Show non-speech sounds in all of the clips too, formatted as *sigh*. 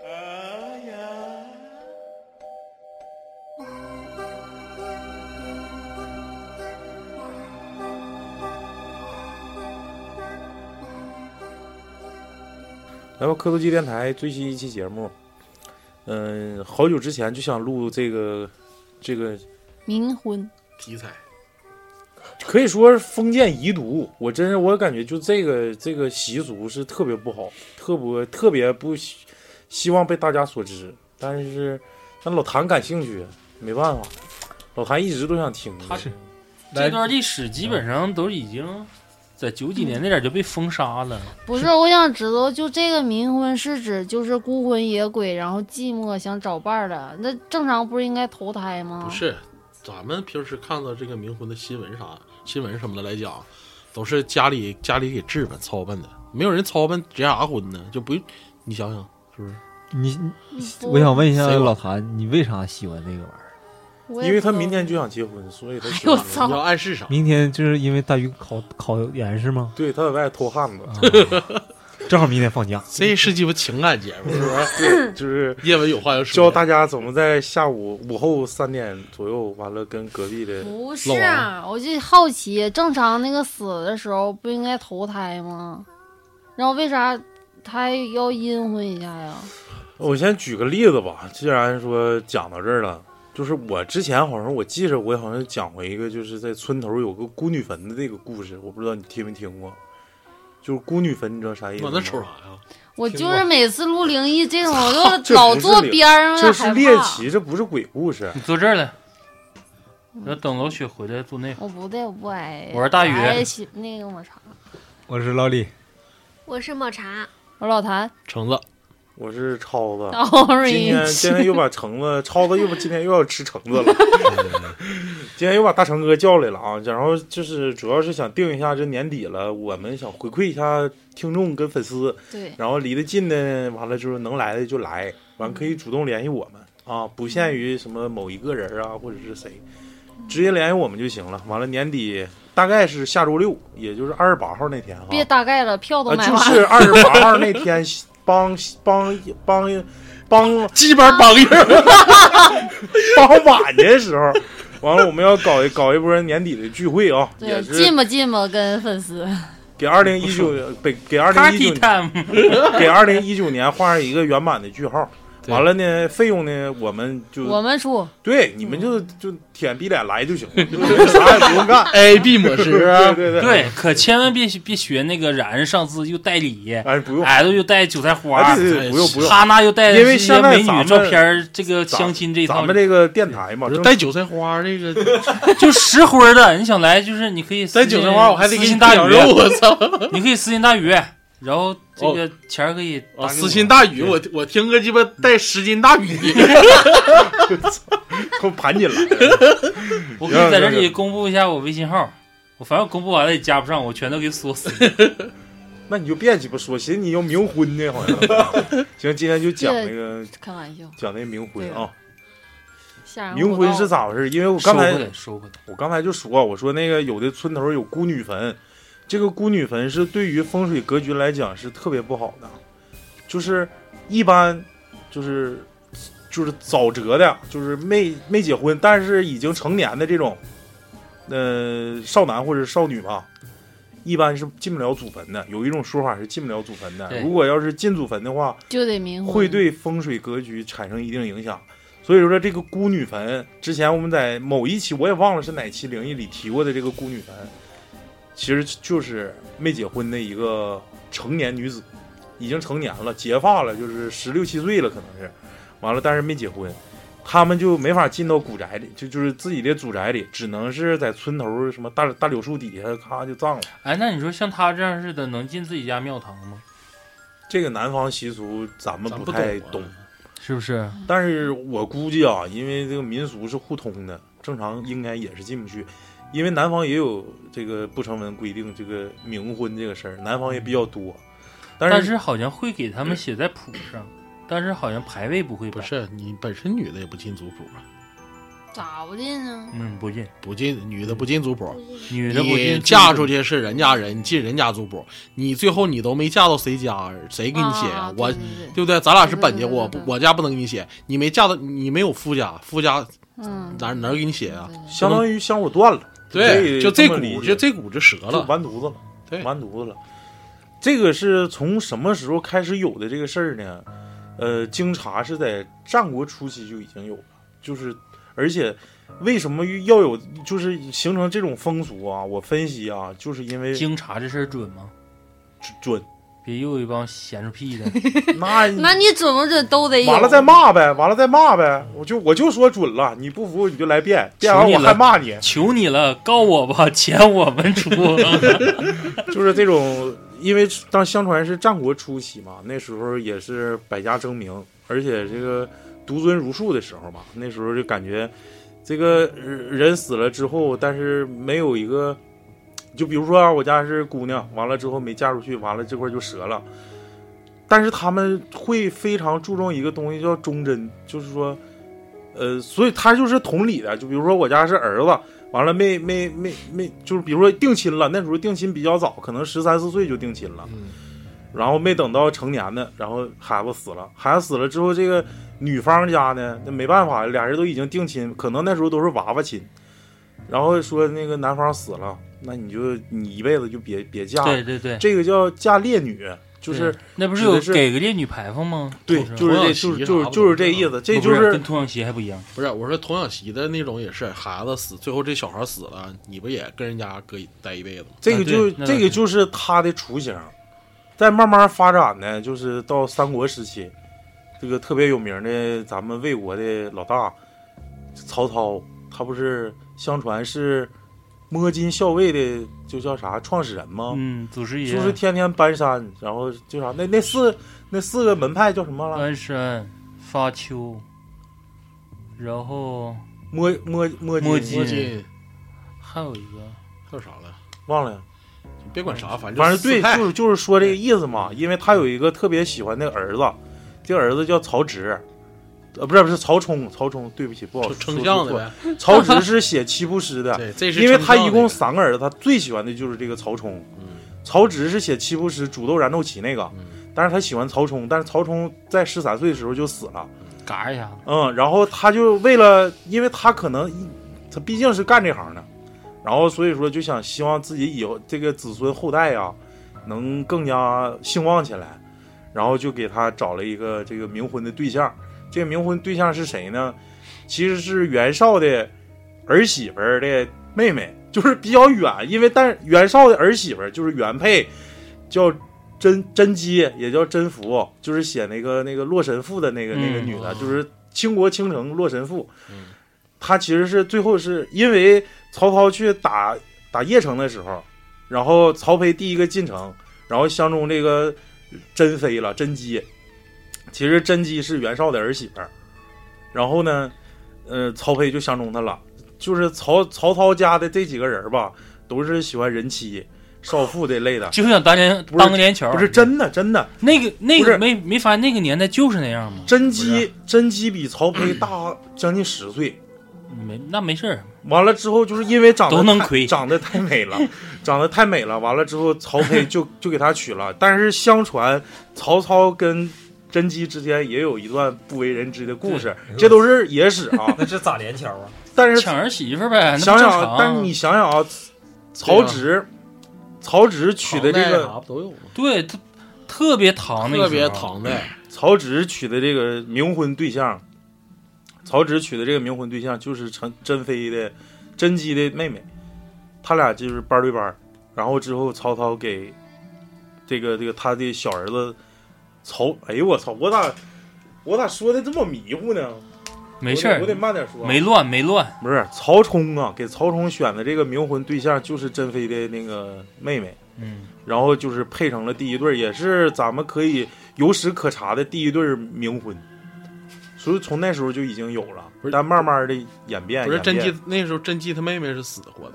哎呀，来吧，磕头机电台最新一期节目。嗯，好久之前就想录这个，这个冥婚，题材可以说是封建遗毒。我真是我感觉就这个这个习俗是特别不好，特别特别不希希望被大家所知。但是让老谭感兴趣，没办法，老谭一直都想听。他是这段历史基本上都已经在九几年那点儿就被封杀了。不是，我想知道，就这个冥婚是指就是孤魂野鬼，然后寂寞想找伴儿的，那正常不是应该投胎吗？不是，咱们平时看到这个冥婚的新闻啥新闻什么的来讲，都是家里家里给置办操办的，没有人操办结啥婚呢？就不用你想想是不是？你，我想问一下老谭，你为啥喜欢那个玩意儿？因为他明天就想结婚，所以他要暗示啥？明天就是因为大鱼考考研是吗？对，他在外偷汉子，啊正好明天放假。这是鸡巴情感节目是不是？*laughs* 就是 *laughs* 叶文有话要说，教大家怎么在下午午后三点左右，完了跟隔壁的不是啊，我就好奇，正常那个死的时候不应该投胎吗？然后为啥他还要阴婚一下呀？我先举个例子吧，既然说讲到这儿了，就是我之前好像我记着我好像讲过一个，就是在村头有个孤女坟的这个故事，我不知道你听没听过。就是孤女坟，你知道啥意思吗？我那瞅啥呀？我就是每次录灵异这种，我 *laughs* 这就老坐边上了，这是。猎奇，这不是鬼故事。你坐这儿来，要等老雪回来坐那个。我不对，我不挨。我是大宇那个抹茶，我是老李，我是抹茶，我是老谭。橙子，我是超子，*laughs* 哦，今天今天又把橙子超子又把今天又要吃橙子了，*laughs* 今天又把大成哥叫来了啊！然后就是主要是想定一下，这年底了，我们想回馈一下听众跟粉丝，对，然后离得近的，完了就是能来的就来，完可以主动联系我们啊，不限于什么某一个人啊，或者是谁，直接联系我们就行了。完了年底大概是下周六，也就是二十八号那天哈，别大概了，票都买完了。是二十八号那天 *laughs* 帮帮帮帮鸡巴帮人，*laughs* 傍晚的时候，完了我们要搞一搞一波年底的聚会啊，对，也是进吧进吧，跟粉丝。给二零一九给给二零一九 *laughs* 给二零一九年画上一个圆满的句号。对。完了呢，费用呢，我们就我们出，对你们就就舔逼脸来就行了，就 *laughs* 啥也不用干。A B 模式啊。*laughs* 对，对对，对，可千万别别学那个冉上次又带礼，哎不用，矮子又带韭菜花。哎，对对，不用不用。哈娜又带因为这些现在美女照片，这个相亲这一套。咱们这个电台嘛，带韭菜花这个 *laughs* 就实婚儿的，你想来就是你可以私带韭菜花，我还得给你私信大鱼，我操！你可以私信大宇，然后这个钱儿可以私信大宇，我我听个鸡巴带十斤大宇，*laughs* 给我盘进来。我可以在这里公布一下我微信号，我反正公布完了也加不上，我全都给锁死。*laughs* 那你就别鸡巴说，寻思你要冥婚呢，好像。*laughs* 行，今天就讲那个开玩笑，讲那冥婚啊。冥婚是？咋回事？因为我刚才。我刚才就说，我说那个有的村头有孤女坟，这个孤女坟是对于风水格局来讲是特别不好的，就是一般就是就是早折的，就是没没结婚，但是已经成年的这种，呃，少男或者少女吧，一般是进不了祖坟的。有一种说法是进不了祖坟的，如果要是进祖坟的话，就得冥婚。会对风水格局产生一定影响。所以说，这个孤女坟，之前我们在某一期我也忘了是哪期灵异里提过的这个孤女坟，其实就是没结婚的一个成年女子，已经成年了，结发了，就是十六七岁了，可能是，完了，但是没结婚，他们就没法进到古宅里，就就是自己的祖宅里，只能是在村头什么大大柳树底下，咔就葬了。哎，那你说像他这样似的，能进自己家庙堂吗？这个南方习俗咱们不不懂啊太懂。是不是？但是我估计啊，因为这个民俗是互通的，正常应该也是进不去。因为南方也有这个不成文规定这个冥婚这个事儿，南方也比较多。但是但是好像会给他们写在谱上，但是好像牌位不会。不是你本身女的也不进族谱啊，咋不进呢？嗯，不进，不进女的不进族谱，女的不进，嫁出去是人家人，你进人家族谱，你最后你都没嫁到谁家，谁给你写呀、啊我对对对。对不对？咱俩是本家，我我家不能给你写，你没嫁到，你没有夫家，夫家嗯，哪哪给你写啊？相当于香火断了，可对，以就这股就这股就折就了。完犊子了，对完犊子了。这个是从什么时候开始有的这个事儿呢？呃，经查是在战国初期就已经有了，就是而且为什么要有就是形成这种风俗啊？我分析啊，就是因为经查这事儿准吗？准，别又有一帮闲着屁的，*laughs* 那 *laughs* 那你准不准都得有？完了再骂呗，完了再骂呗，我就我就说准了，你不服你就来辩，辩完我还骂你，求你了，告我吧，钱我们出。*laughs* 就是这种，因为当相传是战国初期嘛，那时候也是百家争鸣，而且这个独尊儒术的时候嘛，那时候就感觉这个呃人死了之后，但是没有一个，就比如说啊，我家是姑娘，完了之后没嫁出去，完了这块就折了。但是他们会非常注重一个东西叫忠贞，就是说，呃，所以他就是同理的。就比如说我家是儿子，完了没没没没，就是比如说定亲了，那时候定亲比较早，可能十三四岁就定亲了，嗯然后没等到成年呢，然后孩子死了，孩子死了之后，这个女方家呢，那没办法，俩人都已经定亲，可能那时候都是娃娃亲，然后说那个男方死了，那你就你一辈子就别别嫁，对对对，这个叫嫁烈女，就是那不是有给个烈女牌坊吗？对，就是就是就是就是这意思，这就是跟童养媳还不一样。不是，我说童养媳的那种也是，孩子死，最后这小孩死了，你不也跟人家搁一待一辈子吗？这个就这个就是他的雏形，再慢慢发展呢，就是到三国时期，这个特别有名的咱们魏国的老大曹操，他不是相传是摸金校尉的，就叫啥创始人吗？嗯，祖师爷就是天天搬山，然后就啥那那四那四个门派叫什么了？搬山、发丘，然后摸摸摸摸金，摸金金还有一个还有啥了？忘了。别管啥，反正反正对，就是就是说这个意思嘛。因为他有一个特别喜欢那个儿子，这个儿子叫曹植，呃，不是不是曹冲，曹冲，对不起，不好称说。错曹植 *laughs* 是写七步诗的，对，这是因为他一共三个儿子，他最喜欢的就是这个曹冲。嗯曹植是写七步诗《煮豆燃豆萁》那个，嗯但是他喜欢曹冲，但是曹冲在十三岁的时候就死了。嘎一下，嗯，然后他就为了，因为他可能他毕竟是干这行的，然后所以说就想希望自己以后这个子孙后代呀、能更加兴旺起来，然后就给他找了一个这个冥婚的对象。这个冥婚对象是谁呢？其实是袁绍的儿媳妇儿的妹妹，就是比较远，因为但袁绍的儿媳妇儿就是原配，叫甄甄姬，也叫甄宓，就是写那个那个《洛神赋》的那个、那个嗯女的，哦就是倾国倾城《洛神赋》。嗯她其实是最后是因为曹操去打打邺城的时候，然后曹丕第一个进城，然后相中这个甄妃了，甄姬。其实甄姬是袁绍的儿媳妇儿，然后呢，呃，曹丕就相中她了。就是曹曹操家的这几个人吧，都是喜欢人妻、少妇这类的，就想当年当个连桥，不是真的，真的。那个那个没没发现那个年代就是那样吗？甄姬甄姬比曹丕大 *clears throat* 将近十岁，没那没事儿，完了之后就是因为长得能亏长得太美了，*laughs* 长得太美了。完了之后，曹丕就就给她娶了。但是相传曹操跟甄姬之间也有一段不为人知的故事，这都是野史啊。*laughs* 那这咋连桥啊？但是抢儿媳妇呗，想想但是你想想啊，曹植，曹植娶的这个都有？对他特别唐的特别唐代，*clears throat* 曹植娶的这个冥婚对象，曹植娶的这个冥婚对象就是陈甄妃的甄姬的妹妹，他俩就是班对班。然后之后曹操给这个这个他的小儿子曹，哎呦我操，我咋我咋说的这么迷糊呢？没事儿我得慢点说啊。没乱没乱，不是曹冲啊，给曹冲选的这个冥婚对象就是甄妃的那个妹妹。嗯，然后就是配成了第一对儿，也是咱们可以有史可查的第一对儿冥婚，所以从那时候就已经有了不是，但慢慢的演变，不是甄姬那时候甄姬她妹妹是死的活的，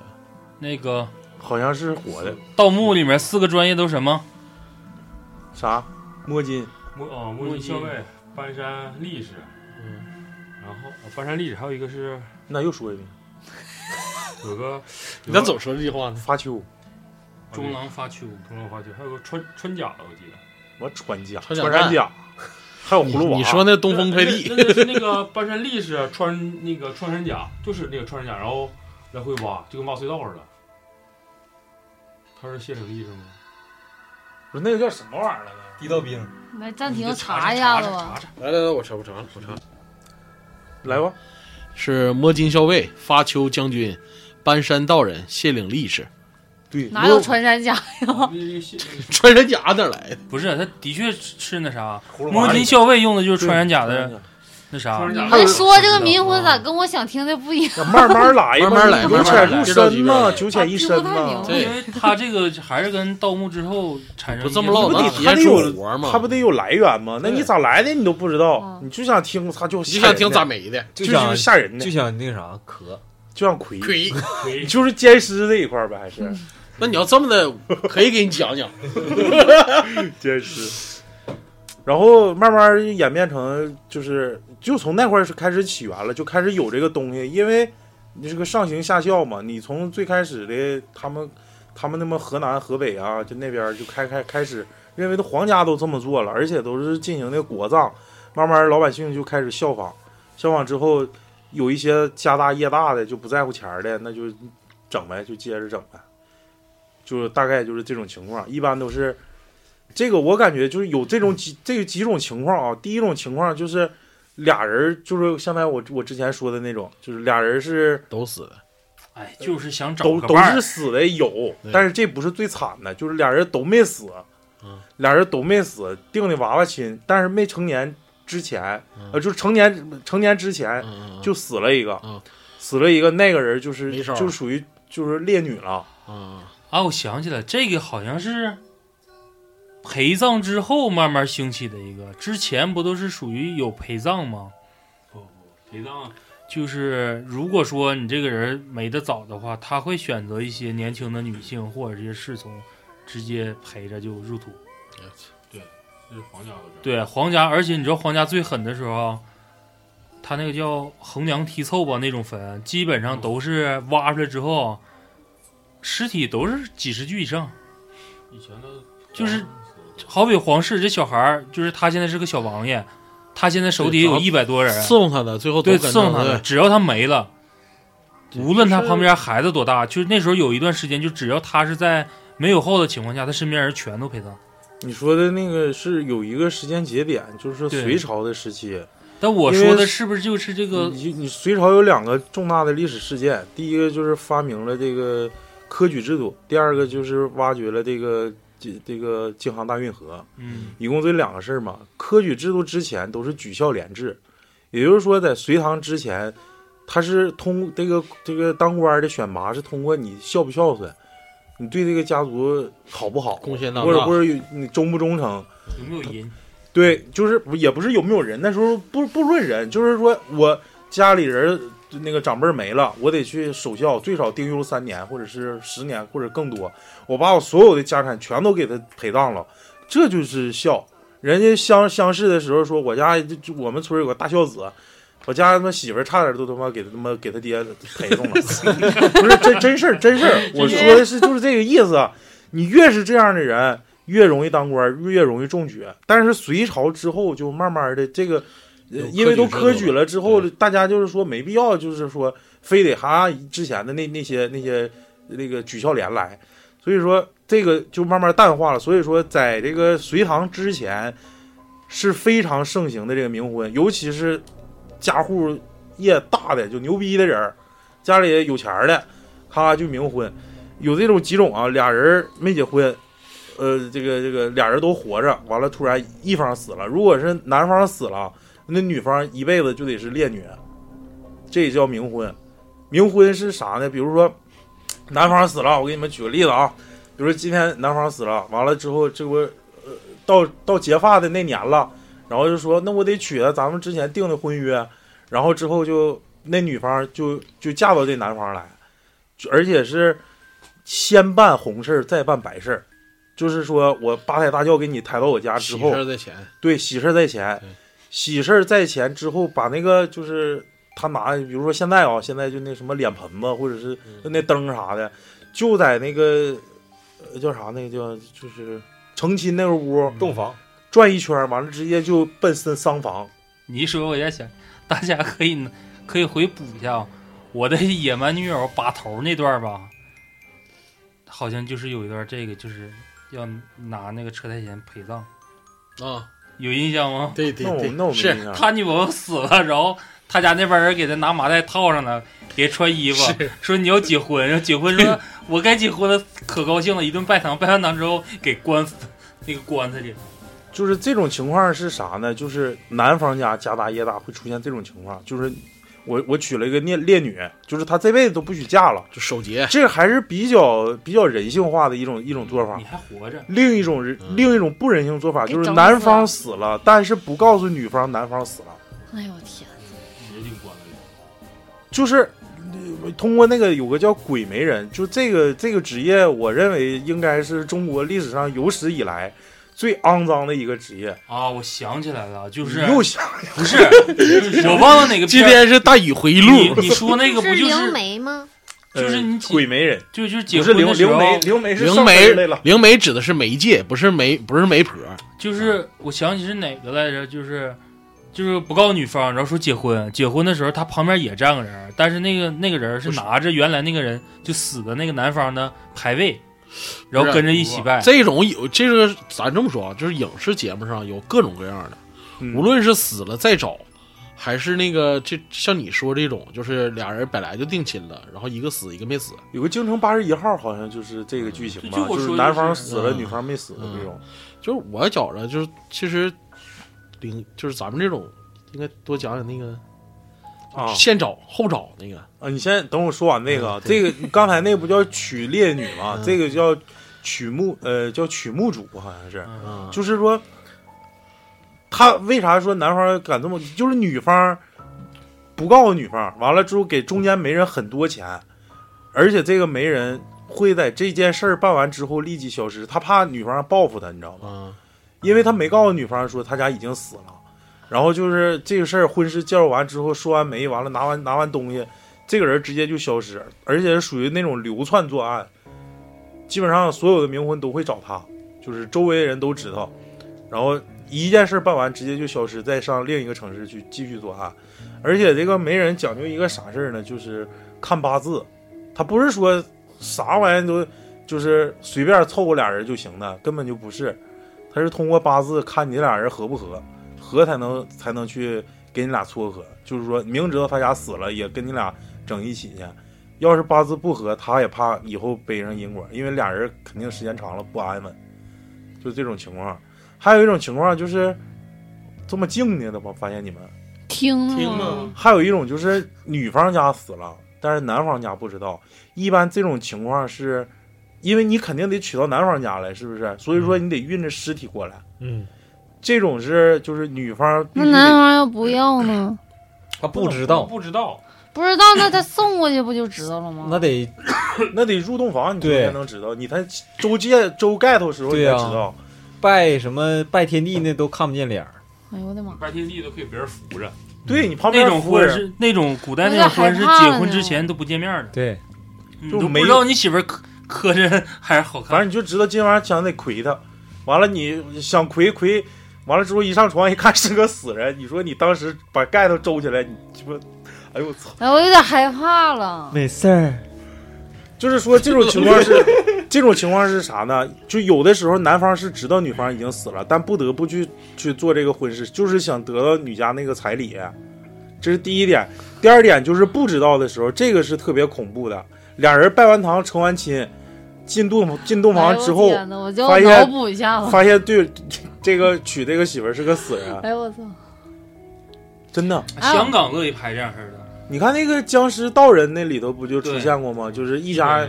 那个好像是活的，盗墓里面四个专业都什么？啥摸金，摸哦，摸金校尉、搬山历史，嗯，然后哦搬山历史还有一个是那又说一遍，*laughs* 有个你咋总说这句话呢？发丘，中郎发丘，中郎发丘，还有个穿穿甲的，我记得。我穿甲，穿甲穿山甲，还有葫芦娃。你说那东风快递那那个是那个搬山力士穿那个穿山甲，就是那个穿山甲，然后来回挖，就跟挖隧道似的。他是谢灵力是吗？不是那个叫什么玩意儿来着？地道兵，来暂停查一下子吧。来来来，我查我查我查，来吧，是摸金校尉、发丘将军、搬山道人、卸岭力士，对，哪有穿山甲呀？*laughs* 穿山甲哪来的？不是，他的确是那啥，摸金校尉用的就是穿山甲的那啥你说这个冥魂咋跟我想听的不一样？慢慢来，慢慢来九慢慢浅入来别着急深急九浅一深啊听不太明呐白。对因为他这个还是跟盗墓之后产生不这么唠，不得能体验出他得有活吗？他不得有来源吗？那你咋来的你都不知道嗯，你就想听他就你就想听咋没，的？就就想吓人的就，想那个啥壳，就想魁，亏。你 *laughs* 就是奸尸这一块儿呗，还是 *laughs* 那你要这么的，可以给你讲讲。*laughs* 奸尸。然后慢慢演变成，就是就从那块儿是开始起源了，就开始有这个东西，因为你这个上行下效嘛，你从最开始的他们他们那么河南河北啊，就那边儿就开开开始认为的皇家都这么做了，而且都是进行的国葬，慢慢老百姓就开始效仿，效仿之后有一些家大业大的就不在乎钱儿的，那就整呗，就接着整呗，就是大概就是这种情况，一般都是。这个我感觉就是有这种几这几种情况啊。第一种情况就是俩人就是像才我我之前说的那种，就是俩人是都死。了，哎，就是想找都都个伴儿。是死的有，但是这不是最惨的，就是俩人都没死。嗯，俩人都没死，定的娃娃亲，但是没成年之前，嗯。呃，就是成年成年之前嗯就死了一个。嗯，死了一个，那个人就是就属于就是烈女了。嗯。啊，我想起来，这个好像是陪葬之后慢慢兴起的一个，之前不都是属于有陪葬吗？不不，陪葬就是如果说你这个人没得早的话，他会选择一些年轻的女性或者这些侍从，直接陪着就入土。对，这是皇家的。对，皇家，而且你知道皇家最狠的时候，他那个叫横梁梯凑吧那种坟，基本上都是挖出来之后，尸体都是几十具以上。以前的就是好比皇室这小孩儿，就是他现在是个小王爷，他现在手底下有一百多人，伺候他的，最后都对，跟伺候他的，只要他没了，无论他旁边孩子多大，就是那时候有一段时间，就只要他是在没有后的情况下，他身边人全都陪葬。你说的那个是有一个时间节点，就是隋朝的时期。但我说的是不是就是这个？你你隋朝有两个重大的历史事件，第一个就是发明了这个科举制度，第二个就是挖掘了这个这这个京杭大运河，嗯一共这两个事儿嘛。科举制度之前都是举孝廉制，也就是说在隋唐之前，他是通这个这个当官的选拔是通过你孝不孝顺，你对这个家族好不好，贡献大大或者或者你忠不忠诚，有没有人？对，就是也不是有没有人，那时候不不论人，就是说我家里人那个长辈儿没了，我得去守孝，最少丁忧三年，或者是十年，或者更多。我把我所有的家产全都给他陪葬了，这就是孝。人家相相识的时候说，我家就就我们村有个大孝子，我家他妈媳妇儿差点都他妈给他妈给他爹陪送了，*laughs* 不是真真事儿真事儿。我说的是就是这个意思。你越是这样的人，越容易当官，越容易中举。但是隋朝之后，就慢慢的这个，因为都科举了之后，大家就是说没必要，就是说非得哈之前的那那些那些那个举孝廉来，所以说这个就慢慢淡化了。所以说，在这个隋唐之前是非常盛行的这个冥婚，尤其是家户业大的就牛逼的人，家里有钱的，他就冥婚。有这种几种啊，俩人没结婚，呃，这个这个俩人都活着，完了突然一方死了，如果是男方死了，那女方一辈子就得是烈女，这也叫冥婚。冥婚是啥呢？比如说男方死了，我给你们举个例子啊，比如说今天男方死了，完了之后这不呃到到结发的那年了，然后就说那我得娶了咱们之前定的婚约，然后之后就那女方就就嫁到这男方来，就而且是先办红事儿再办白事儿，就是说我八抬大轿给你抬到我家之后喜事，在前，对，喜事在前对，喜事儿在前之后，把那个就是他拿，比如说现在啊，现在就那什么脸盆子或者是嗯。那灯啥的，就在那个呃叫啥那个叫就是成亲那个屋洞房，转一圈，完了直接就奔丧丧房。你一说，我在想，大家可以可以回补一下啊我的野蛮女友把头那段吧，好像就是有一段这个，就是要拿那个车太贤陪葬，啊，有印象吗？对对对，那我没是。他女朋友死了，然后他家那边人给他拿麻袋套上了，给他穿衣服，是说你要结婚，然后结婚说 *laughs* 我该结婚了，可高兴了，一顿拜堂，拜完堂之后给关死那个棺材里。就是这种情况是啥呢？就是男方家家大业大会出现这种情况，就是我我娶了一个烈烈女，就是她这辈子都不许嫁了，就守节，这还是比较比较人性化的一种一种做法你。还活着，另一种人嗯另一种不人性做法就是男方死死了，但是不告诉女方男方死了，哎呦我天，直接进棺材里。就是呃通过那个有个叫鬼媒人，就这个这个职业，我认为应该是中国历史上有史以来最肮脏的一个职业。啊，我想起来了，就是又想不是 *laughs* 我忘了哪个今天是大禹回忆录，你你说那个不是灵就是媒吗？就是你呃鬼媒人，就就是结婚的时候，灵媒，灵媒是灵媒来了。灵媒指的是媒介，不是媒不是媒婆。就是我想起是哪个来着，就是就是不告诉女方，然后说结婚，结婚的时候他旁边也站个人，但是那个那个人是拿着原来那个人就死的那个男方的牌位，然后跟着一起拜。这种有这个，咱这么说啊，就是影视节目上有各种各样的，嗯无论是死了再找，还是那个这像你说这种，就是俩人本来就定亲了，然后一个死一个没死，有个京城八十一号，好像就是这个剧情吧，就是男方死了，嗯女方没死的嗯这种。就是我觉着就是其实灵就是咱们这种应该多讲讲那个啊先找后找那个，啊！你先等我说完那个这个刚才那不叫娶烈女吗？嗯这个叫娶墓，呃，叫娶墓主，好像是。就是说，他为啥说男方敢这么？就是女方不告诉女方，完了之后给中间媒人很多钱，而且这个媒人会在这件事儿办完之后立即消失，他怕女方报复他，你知道吗？嗯因为他没告诉女方说他家已经死了，然后就是这个事儿婚事介绍完之后说完媒，完了拿完拿完东西，这个人直接就消失，而且是属于那种流窜作案，基本上所有的冥婚都会找他，就是周围的人都知道，然后一件事儿办完直接就消失，再上另一个城市去继续作案，而且这个媒人讲究一个啥事儿呢？就是看八字，他不是说啥玩意都就是随便凑合俩人就行的，根本就不是。他是通过八字看你俩人合不合，合才能才能去给你俩撮合。就是说明知道他家死了，也跟你俩整一起去。要是八字不合，他也怕以后背上因果，因为俩人肯定时间长了不安稳，就这种情况。还有一种情况就是这么静的，我发现你们听听吗吗？还有一种就是女方家死了，但是男方家不知道。一般这种情况是，因为你肯定得娶到男方家来，是不是？所以说你得运着尸体过来。嗯，这种是就是女方必那男得方要不要呢？*clears throat* 他不知道，不知道，不知道，那他送过去不就知道了吗？*laughs* 那得 *coughs* 那得入洞房，你对才能知道。你才周界周盖头时候你对呀才知道。拜什么拜天地那都看不见脸儿，哎呦我的妈！拜天地都可以别人扶着。对你旁边那种边夫是那种古代那种婚是结婚之前都不见面的，对，就没你都不知道你媳妇儿磕磕碜还是好看。反正你就知道今晚上想得亏他。完了你想亏亏，完了之后一上床一看是个死人，你说你当时把盖头周起来，你鸡巴，哎呦我操！哎，我有点害怕了。没事儿，就是说这种情况是，这种情况是啥呢？就有的时候男方是知道女方已经死了，但不得不去去做这个婚事，就是想得到女家那个彩礼，这是第一点。第二点就是不知道的时候，这个是特别恐怖的。俩人拜完堂成完亲，进洞进洞房之后，发现脑补一下。发现对这个娶这个媳妇儿是个死人，哎呦我操！真的。香港乐意拍这样式儿的，你看那个僵尸道人那里头不就出现过吗？就是一家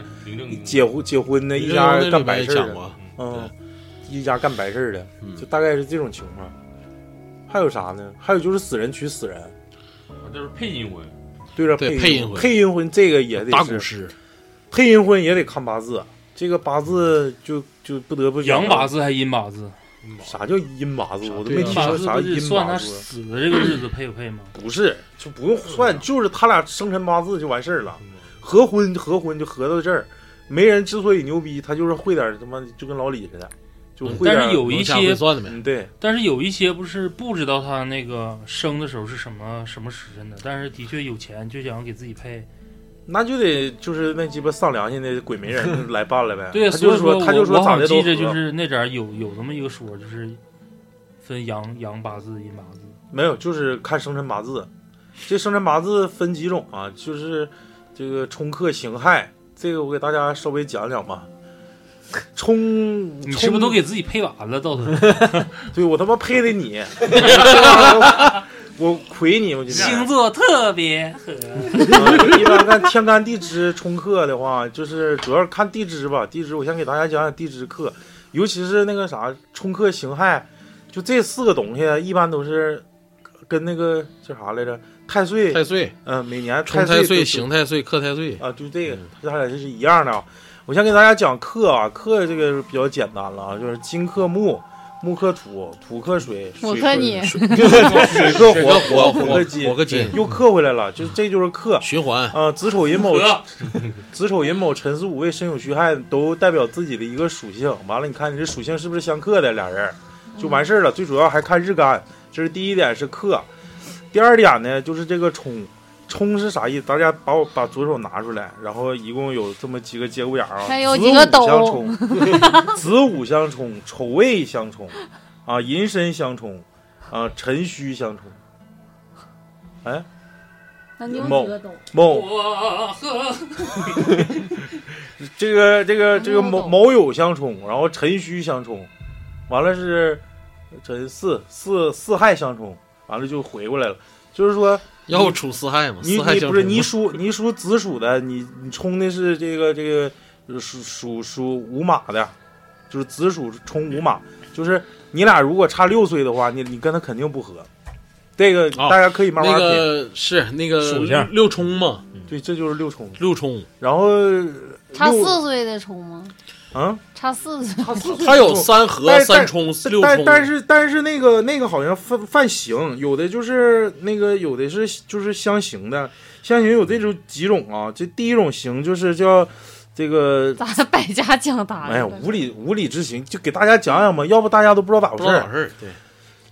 结婚结婚的，一家里干白事儿嗯，一家干白事儿的，嗯。就大概是这种情况。还有啥呢？还有就是死人娶死人，这是配阴婚，对着配对配阴婚。配阴婚这个也得是。打古诗，配阴婚也得看八字，这个八字就就不得不阳八字还阴八字？啥叫阴八字？我都没听说啥阴得算他。死的这个日子配不配吗？不是，就不用算，就是他俩生辰八字就完事儿了。合婚合婚就合到这儿，媒人之所以牛逼，他就是会点儿他妈就跟老李似的，就会点儿。但是有一些算的呗。嗯，对，但是有一些不是不知道他那个生的时候是什么什么时辰的，但是的确有钱就想给自己配。那就得就是那鸡巴丧良心的鬼媒人 *laughs* 来办了呗。对，他就所以他就我我好咋的都我记着就是那点儿有有这么一个说，就是分阳阳八字、阴八字。没有，就是看生辰八字。这生辰八字分几种啊？就是这个冲克刑害，这个我给大家稍微讲讲吧。冲，你是不是都给自己配完了？到时候 *laughs* 对我他妈配的你，*laughs* 我亏你，我今天星座特别合。一般看天干地支冲克的话，就是主要是看地支吧。地支我先给大家讲讲地支克，尤其是那个啥冲克刑害，就这四个东西一般都是跟那个叫啥来着？太岁，太岁、嗯、每年冲太岁、刑太岁、克太岁，啊，就这个嗯，它俩这是一样的啊。我先给大家讲克啊，克这个比较简单了啊，就是金克木，木克土，土克水，水我克你水 *laughs* 水克火，火火火克金，火克金又克回来了，就这就是克。循环。啊，子丑寅卯，*laughs* *laughs* 子丑寅卯辰巳午未申酉戌亥都代表自己的一个属性。完了，你看你这属性是不是相克的俩人就完事儿了。最主要还看日干，这是第一点是克。第二点呢，就是这个冲，冲是啥意思？大家把我把左手拿出来，然后一共有这么几个节骨眼儿啊，还有子几个斗午相冲，子午相冲，*laughs* *laughs* 丑未相冲，啊，寅申相冲，啊，辰戌相冲。哎，那你有某几个斗？卯 *laughs* 这个这个这个卯卯酉相冲，然后辰戌相冲，完了是辰巳巳巳亥相冲，完了就回过来了。就是说，要不出四害嘛？你你不是你属你属子鼠的，你你冲的是这个这个呃属属属午马的，就是子鼠冲午马，就是你俩如果差六岁的话，你你跟他肯定不合。这个哦大家可以慢那慢品，个是那个属相六冲嘛，对，这就是六冲。六冲，然后差四岁的冲吗？啊，差四岁，它有三合但、是三冲、六冲，但但是但是那个那个好像犯犯刑，有的就是那个有的是就是相刑的，相刑有这种几种啊。这第一种刑就是叫这个，咋百家讲坛？哎呀无理无理之刑，就给大家讲讲吧，要不大家都不知道咋回事。对，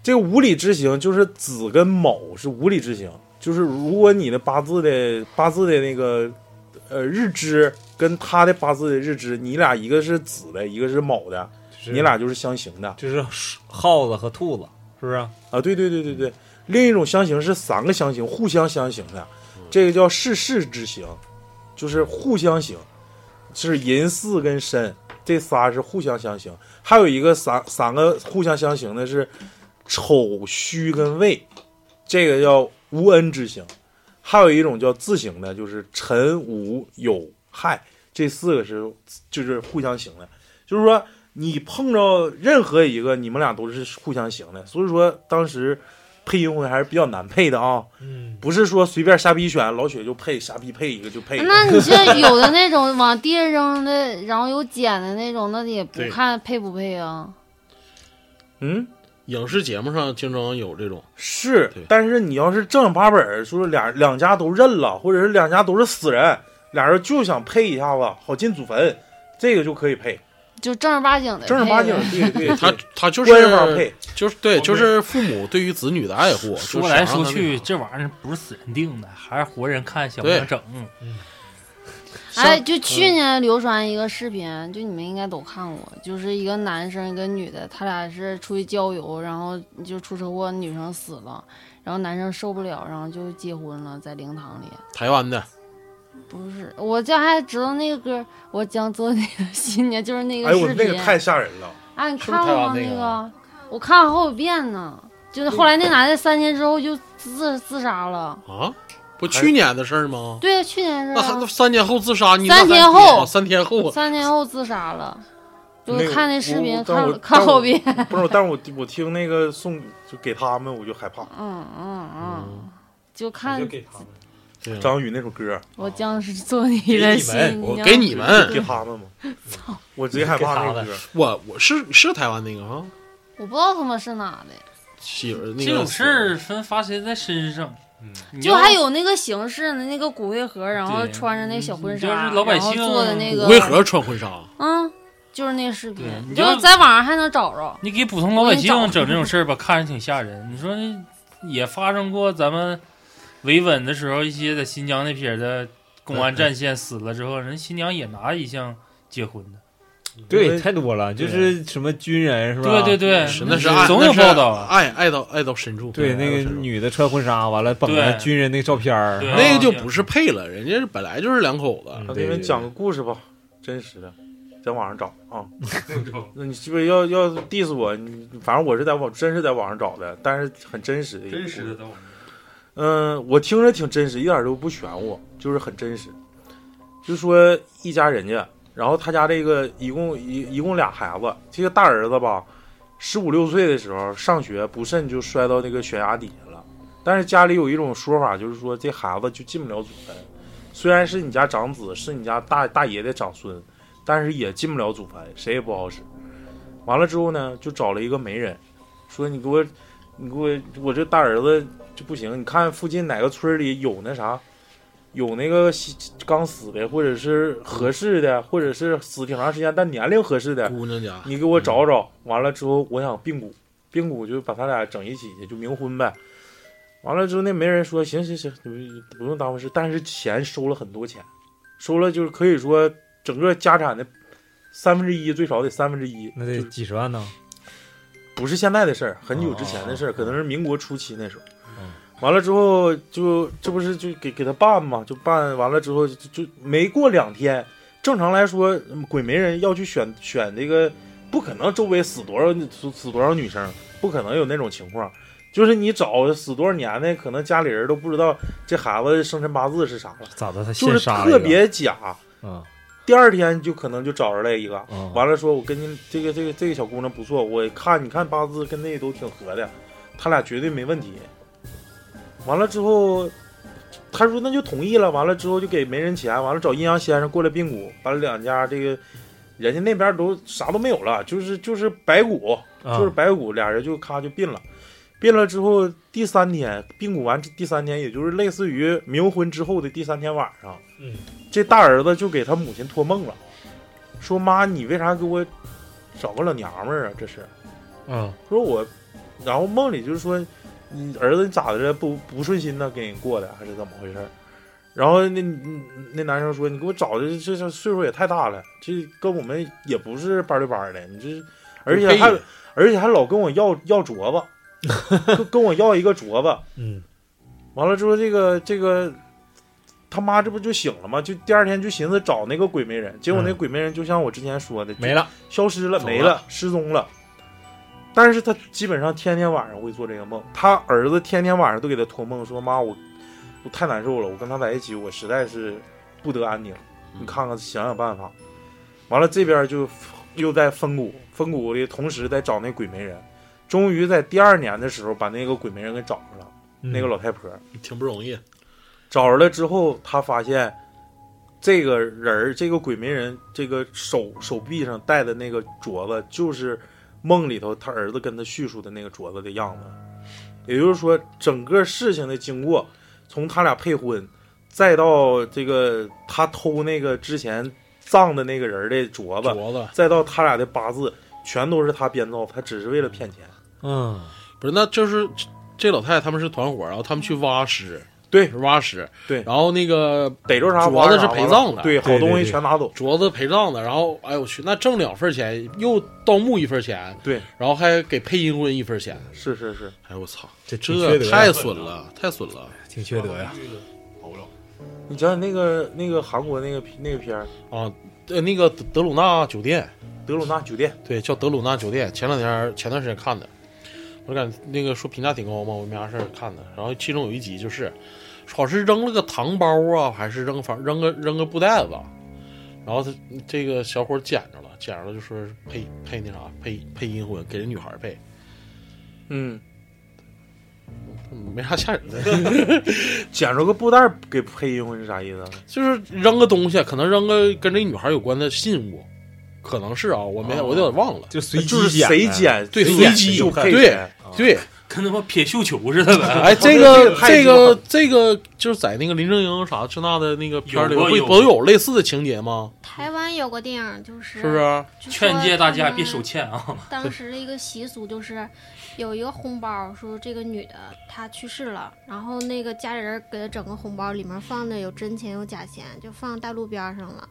这个无理之刑就是子跟卯是无理之刑，就是如果你的八字的八字的那个呃日支跟他的八字的日支，你俩一个是子的，一个是卯的，就是你俩就是相刑的。就是耗子和兔子，是不是？啊，对对对对对，另一种相刑是三个相刑互相相刑的，这个叫世事之刑，就是互相刑，是寅巳跟申这仨是互相相刑，还有一个三三个互相相刑的是丑戌跟未，这个叫无恩之刑，还有一种叫自刑的，就是辰午酉亥，这四个是就是互相行的，就是说。你碰着任何一个，你们俩都是互相行的，所以说当时配音会还是比较难配的啊，嗯，不是说随便瞎逼选，老雪就配，瞎逼配一个就配一个。那你这有的那种往地上扔的，然后有捡的那种，那也不看配不配啊？嗯，影视节目上经常有这种，是，但是你要是正儿八本儿，说俩两家都认了，或者是两家都是死人，俩人就想配一下子好进祖坟，这个就可以配，就正儿八经的，正儿八经，对对对，*laughs* 他他就是官方是配，就是对，就是父母对于子女的爱护。说来说去，这玩意儿不是死人定的，还是活人看想不对想整。哎，就去年流传一个视频，就你们应该都看过，就是一个男生一个女的，他俩是出去郊游，然后就出车祸，女生死了，然后男生受不了，然后就结婚了，在灵堂里。台湾的，不是，我这还知道那个歌，我将做那个新娘，就是那个哎。那个太吓人了，啊，你看过吗？那个我看了好几遍呢。就是后来那男的三年之后就自自杀了。啊，不去年的事儿吗？对，去年是那还啊那三年后自杀，你三天后啊三天后，三天后自杀了。就那个看那视频看看好遍。不是，但是我我听那个送就给他们，我就害怕。嗯嗯嗯，就看就给他们，对啊张宇那首歌，我将是做你的新我娘。给你们，给他们嘛，我贼害怕那个歌。我我是是台湾那个啊，我不知道他妈是哪的，媳妇儿那个。这种事儿分发谁在身上，你就还有那个形式呢那个骨灰盒，然后穿着那小婚纱是老百姓然后做的那个骨灰盒穿婚纱，嗯，就是那个视频，你你就就在网上还能找着。你给普通老百姓整这种事儿吧，看着挺吓人。你说也发生过咱们维稳的时候，一些在新疆那撇的公安战线死了之后，人新娘也拿一项结婚的。对，太多了，就是什么军人是吧？对对对，是那是爱总有报道啊。爱爱到爱到深处。对，那个女的穿婚纱，完了绑着军人那个照片儿那个就不是配了，人家本来就是两口子。给你们讲个故事吧，真实的，在网上找啊。*laughs* 那你是不是要要 diss 我？你反正我是在网，真是在网上找的，但是很真实的。真实的在网上。嗯，我听着挺真实，一点都不玄乎，就是很真实。就说一家人家，然后他家这个一共一一共俩孩子，这个大儿子吧，十五六岁的时候上学不慎就摔到那个悬崖底下了。但是家里有一种说法，就是说这孩子就进不了祖坟，虽然是你家长子，是你家大大爷的长孙，但是也进不了祖坟，谁也不好使。完了之后呢，就找了一个媒人，说你给我，你给我，我这大儿子就不行，你看附近哪个村里有那啥，有那个刚死的，或者是合适的，或者是死挺长时间但年龄合适的，姑娘家，你给我找找。完了之后，我想并骨，并骨就把他俩整一起去，就冥婚呗。完了之后，那媒人说行行行，你不用当回事，但是钱收了很多钱，收了就是可以说整个家产的三分之一，最少得三分之一，那得几十万呢。不是现在的事儿，很久之前的事儿，可能是民国初期那时候。嗯完了之后就这不是就给给他办嘛，就办完了之后就就没过两天，正常来说嗯鬼媒人要去选选这个，不可能周围死多少死死多少女生，不可能有那种情况。就是你找死多少年的，可能家里人都不知道这孩子生辰八字是啥了，咋的？他就是特别假。啊第二天就可能就找着来一个，啊完了说，我跟你这个这个这个小姑娘不错，我看你看八字跟那都挺合的，他俩绝对没问题。完了之后，他说那就同意了。完了之后就给媒人钱，完了找阴阳先生过来并骨，把两家这个人家那边都啥都没有了，就是就是白骨，啊就是白骨，俩人就咔就并了。并了之后，第三天病骨完第三天，也就是类似于冥婚之后的第三天晚上，嗯，这大儿子就给他母亲托梦了，说妈，你为啥给我找个老娘们儿啊？这是啊说我，然后梦里就是说，你儿子你咋的了？不不顺心呢？跟人过的还是怎么回事？然后那那男生说，你给我找的这这岁数也太大了，这跟我们也不是班对班的，你这而且还而且还老跟我要要镯子，*laughs* 跟跟我要一个镯子。嗯完了之后，这个这个他妈这不就醒了吗？就第二天就寻思找那个鬼媒人，结果那嗯鬼媒人就像我之前说的，没了消失了，了没了，失踪了。但是他基本上天天晚上会做这个梦，他儿子天天晚上都给他托梦说：“妈，我我太难受了，我跟他在一起，我实在是不得安宁，你看看想想办法。”完了这边就又在分谷，分骨的同时在找那鬼媒人，终于在第二年的时候把那个鬼媒人给找着了，嗯那个老太婆。挺不容易。找着了之后，他发现这个人儿，这个鬼媒人，这个手手臂上戴的那个镯子，就是梦里头他儿子跟他叙述的那个镯子的样子。也就是说，整个事情的经过，从他俩配婚，再到这个他偷那个之前葬的那个人的镯子，镯子再到他俩的八字，全都是他编造，他只是为了骗钱。嗯。不是，那就是这老太太他们是团伙，然后他们去挖尸，对。挖尸，对。然后那个逮着啥镯子是陪葬的对，好东对对对西全拿走。镯子陪葬的，然后哎我去，那挣两份钱，又盗墓一份钱，对，然后还给配阴婚一份钱，是是是，哎我操，这这太损了，太损了。挺缺德呀。跑不了。你讲讲那个那个韩国那个那个片儿。啊，呃，那个德德鲁纳酒店，德鲁纳酒店，对，叫德鲁纳酒店。前两天前段时间看的，我感觉那个说评价挺高嘛，我没啥事儿看的。然后其中有一集就是，好像是扔了个糖包啊，还是扔反扔个扔个布袋子，然后他这个小伙捡着了，捡着了就说是配配那啥配配阴婚，给人女孩配，嗯，没啥吓人的，*laughs* *laughs* 捡着个布袋给配阴婚是啥意思？就是扔个东西，可能扔个跟这女孩有关的信物，可能是啊，我没我有点忘了。就随就是机捡的谁捡对随机就配对对，跟他妈撇绣球似的呗。哎，*laughs* 这这个这个这个就是在那个林正英啥这那的那个片儿里，有过有不不都有类似的情节吗？台湾有个电影，就是是不是？劝诫大家别手欠啊！当时的一个习俗就是，有一个红包，说这个女的她去世了，然后那个家里人给她整个红包，里面放的有真钱有假钱，就放大路边上了。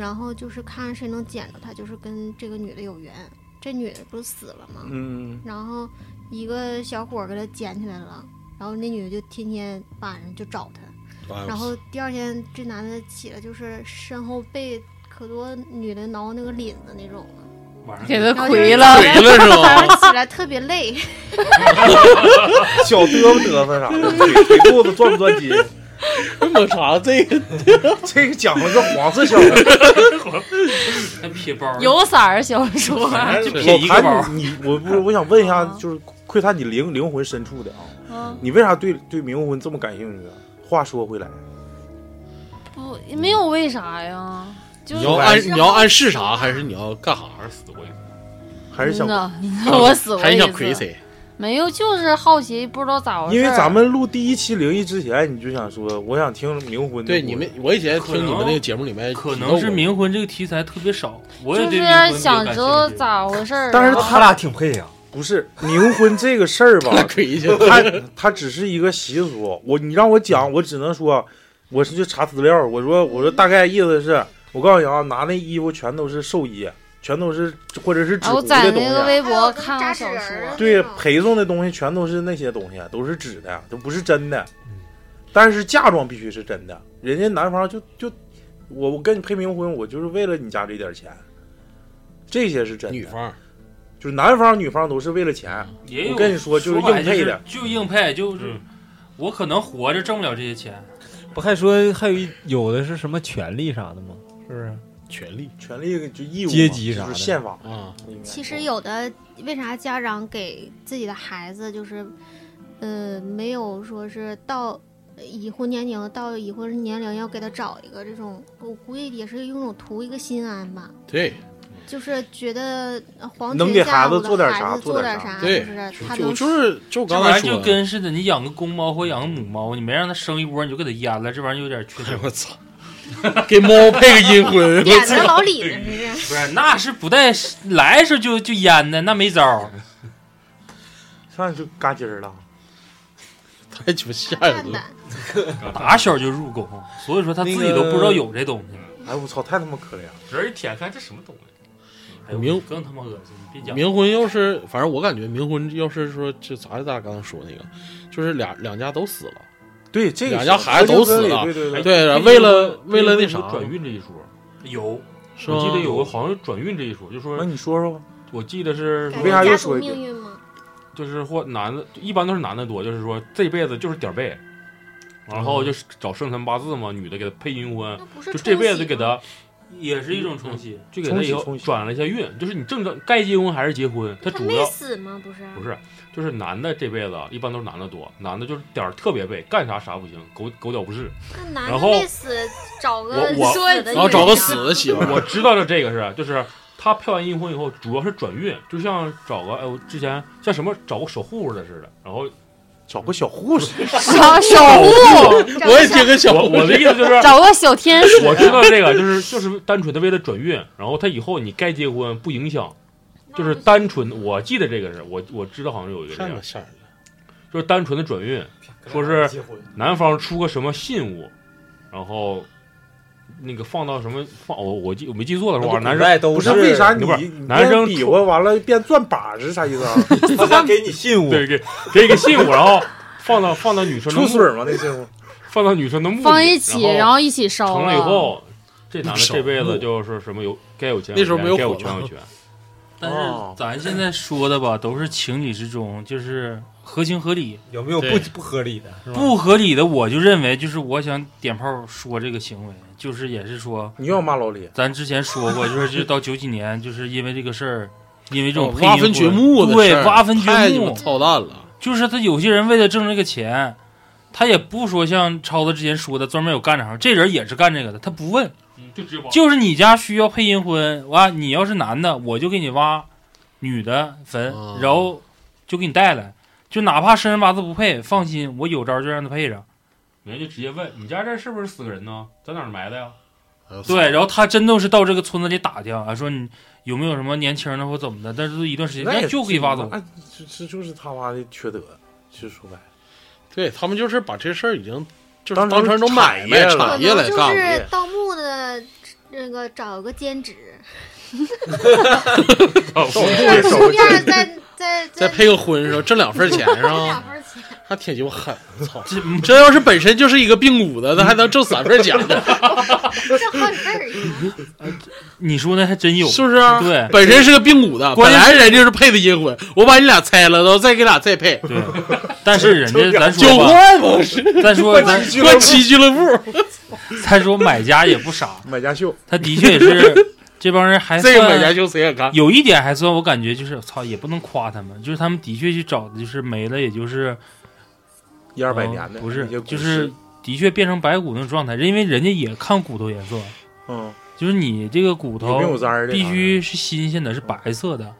然后就是看谁能捡着他，就是跟这个女的有缘。这女的不是死了吗？嗯，然后一个小伙儿给她捡起来了，然后那女的就天天晚上就找她。哎然后第二天这男的起来就是身后被可多女的挠那个领子那种的，晚上给他然后亏了，亏了是早？上起来特别累，*laughs* 小嘚不嘚瑟啥的，腿腿肚子转不转筋？*laughs* 抹茶这个 *laughs* 这个讲了个黄色小说，包有色儿小说，就撇你，你我不是我想问一下啊，就是窥探你灵灵魂深处的啊，嗯，你为啥对对冥婚这么感兴趣啊？话说回来，不没有为啥呀？就是你要暗你要暗示啥，还是你要干啥？还是死过一次。还是想，我死过还是一次，想亏谁？没有，就是好奇，不知道咋回事儿。因为咱们录第一期灵异之前，你就想说，我想听冥婚的。对你们，我以前听你们那个节目里面可能是冥婚这个题材特别少，我也就是想知道咋回事儿。但是他俩挺配呀。不是冥婚这个事儿吧？亏去。它它只是一个习俗。我你让我讲，我只能说，我是去查资料。我说我说大概意思是，我告诉你啊，拿那衣服全都是寿衣，全都是或者是纸糊的东在那个西。对，陪送的东西全都是那些东西，都是纸的，都不是真的。但是嫁妆必须是真的，人家男方就就我我跟你配冥婚，我就是为了你家这点钱，这些是真的。女方就是男方女方都是为了钱。也有我跟你说就是硬配的就硬配，就是嗯我可能活着挣不了这些钱，不还说还有一有的是什么权利啥的吗？是不是？权利权利就义务阶级啥的。就是宪法。啊，其实有的为啥家长给自己的孩子就是，呃，没有说是到已婚年龄到已婚年龄要给他找一个这种，我估计也是一种图一个心安吧。对，就是觉得呃皇能给孩子做点我的孩子啥做点啥对。就是他就能就是就刚才说的，跟似的，你养个公猫或养个母猫，你没让它生一窝，你就给它阉了，这玩意儿有点缺德。哎我操，*laughs* 给猫配个阴婚，演的老李了，这是。不是，那是不带来时候就就淹的，那没招儿。上去就嘎叽儿了。太鸡巴吓人了。打小就入宫，所以说他自己都不知道有这东西。哎我操，太他妈可怜了。人一舔看这什么东西？哎呦冥更他妈恶心，你别讲。冥婚要是，反正我感觉冥婚要是说，就咱咱俩刚才说那个，就是俩两家都死了，对，这个两家孩子都死了对对对，对为了为了那啥转运这一说，有？我记得有个好像有转运这一说，就说那你说说吧。我记得是为啥又说一遍命运吗？就是或男的，一般都是男的多，就是说这辈子就是点儿背，然后就是找生辰八字嘛，女的给他配阴婚，不是就这辈子冲喜给他也是一种冲喜。就给他以后转了一下运，就是你正正该结婚还是结婚，他主要死吗？不是，不是就是男的这辈子一般都是男的多，男的就是点儿特别背，干啥啥不行，狗狗屌不是。那男的然后死，找个我我死的然后找个死的媳妇儿，*laughs* 我知道的这个是，就是他配完阴婚以后，主要是转运，就像找个哎，我之前像什么找个守护的似的。然后找个小护士，*laughs* 守守护，我也听个小我我的意思就是，找个小天使。我知道这个就是就是单纯的为了转运，然后他以后你该结婚不影响，就是单纯。我记得这个是我我知道好像有一个这样吓人。就是单纯的转运，说是男方出个什么信物，然后那个放到什么放我我记我没记错的话，男生代都不是为啥你不是你男生变比划完了变钻把是啥意思啊？*laughs* 他想给你信物，对给给一个信物，然后放到放到女生的墓出水吗？那信物？*laughs* 放到女生的墓里放一起，然然后一起烧成了以后，这男的这辈子就是什么有该有钱那时候没有该有权有权，但是哦咱现在说的吧，都是情理之中，就是合情合理。有没有不对不合理的？是吧？不合理的，我就认为就是我想点炮说这个行为，就是也是说，你又要骂老李？咱之前说过，就是就到九几年，就是因为这个事儿，因为这种配挖坟掘墓的对事儿挖坟掘墓，操蛋了。就是他有些人为了挣这个钱，他也不说像超子之前说的专门有干这行，这人也是干这个的，他不问，就直接报就是你家需要配阴婚，完你要是男的，我就给你挖女的坟，哦然后就给你带来，就哪怕生辰八字不配，放心，我有招就让他配上。人家就直接问你家这是不是死个人呢？在哪儿埋的呀？对，然后他真都是到这个村子里打听啊，说你有没有什么年轻的或怎么的，但是一段时间，就可以挖走。那这这就是他妈的缺德，其实说白了，对他们就是把这事儿已经就是当成当成一种买卖产业来可能就。是盗墓的那个找个兼职，都顺手便再再再配个婚是吧？挣两份钱是两吧？份钱，还挺鸡巴狠，操！这这要是本身就是一个病骨的，那还能挣三份钱呢，*laughs* 这好。你说那还真有，是不是啊？对本身是个病骨的，本来人家是配的阴婚，我把你俩拆了，然后再给俩再配，对，但是人家 *laughs* 咱说吧，换嘛是 *laughs* 咱说咱换七俱乐部，再说买家也不傻，买家秀，他的确也是这帮人还这个买家算秀谁也干？有一点还算我感觉就是操也不能夸他们，就是他们的确去找的就是没了，也就是一二百年的，呃不是就是的确变成白骨那种状态，因为人家也看骨头颜色，嗯，就是你这个骨有头没有簪儿的？必须是新鲜的，是白色的，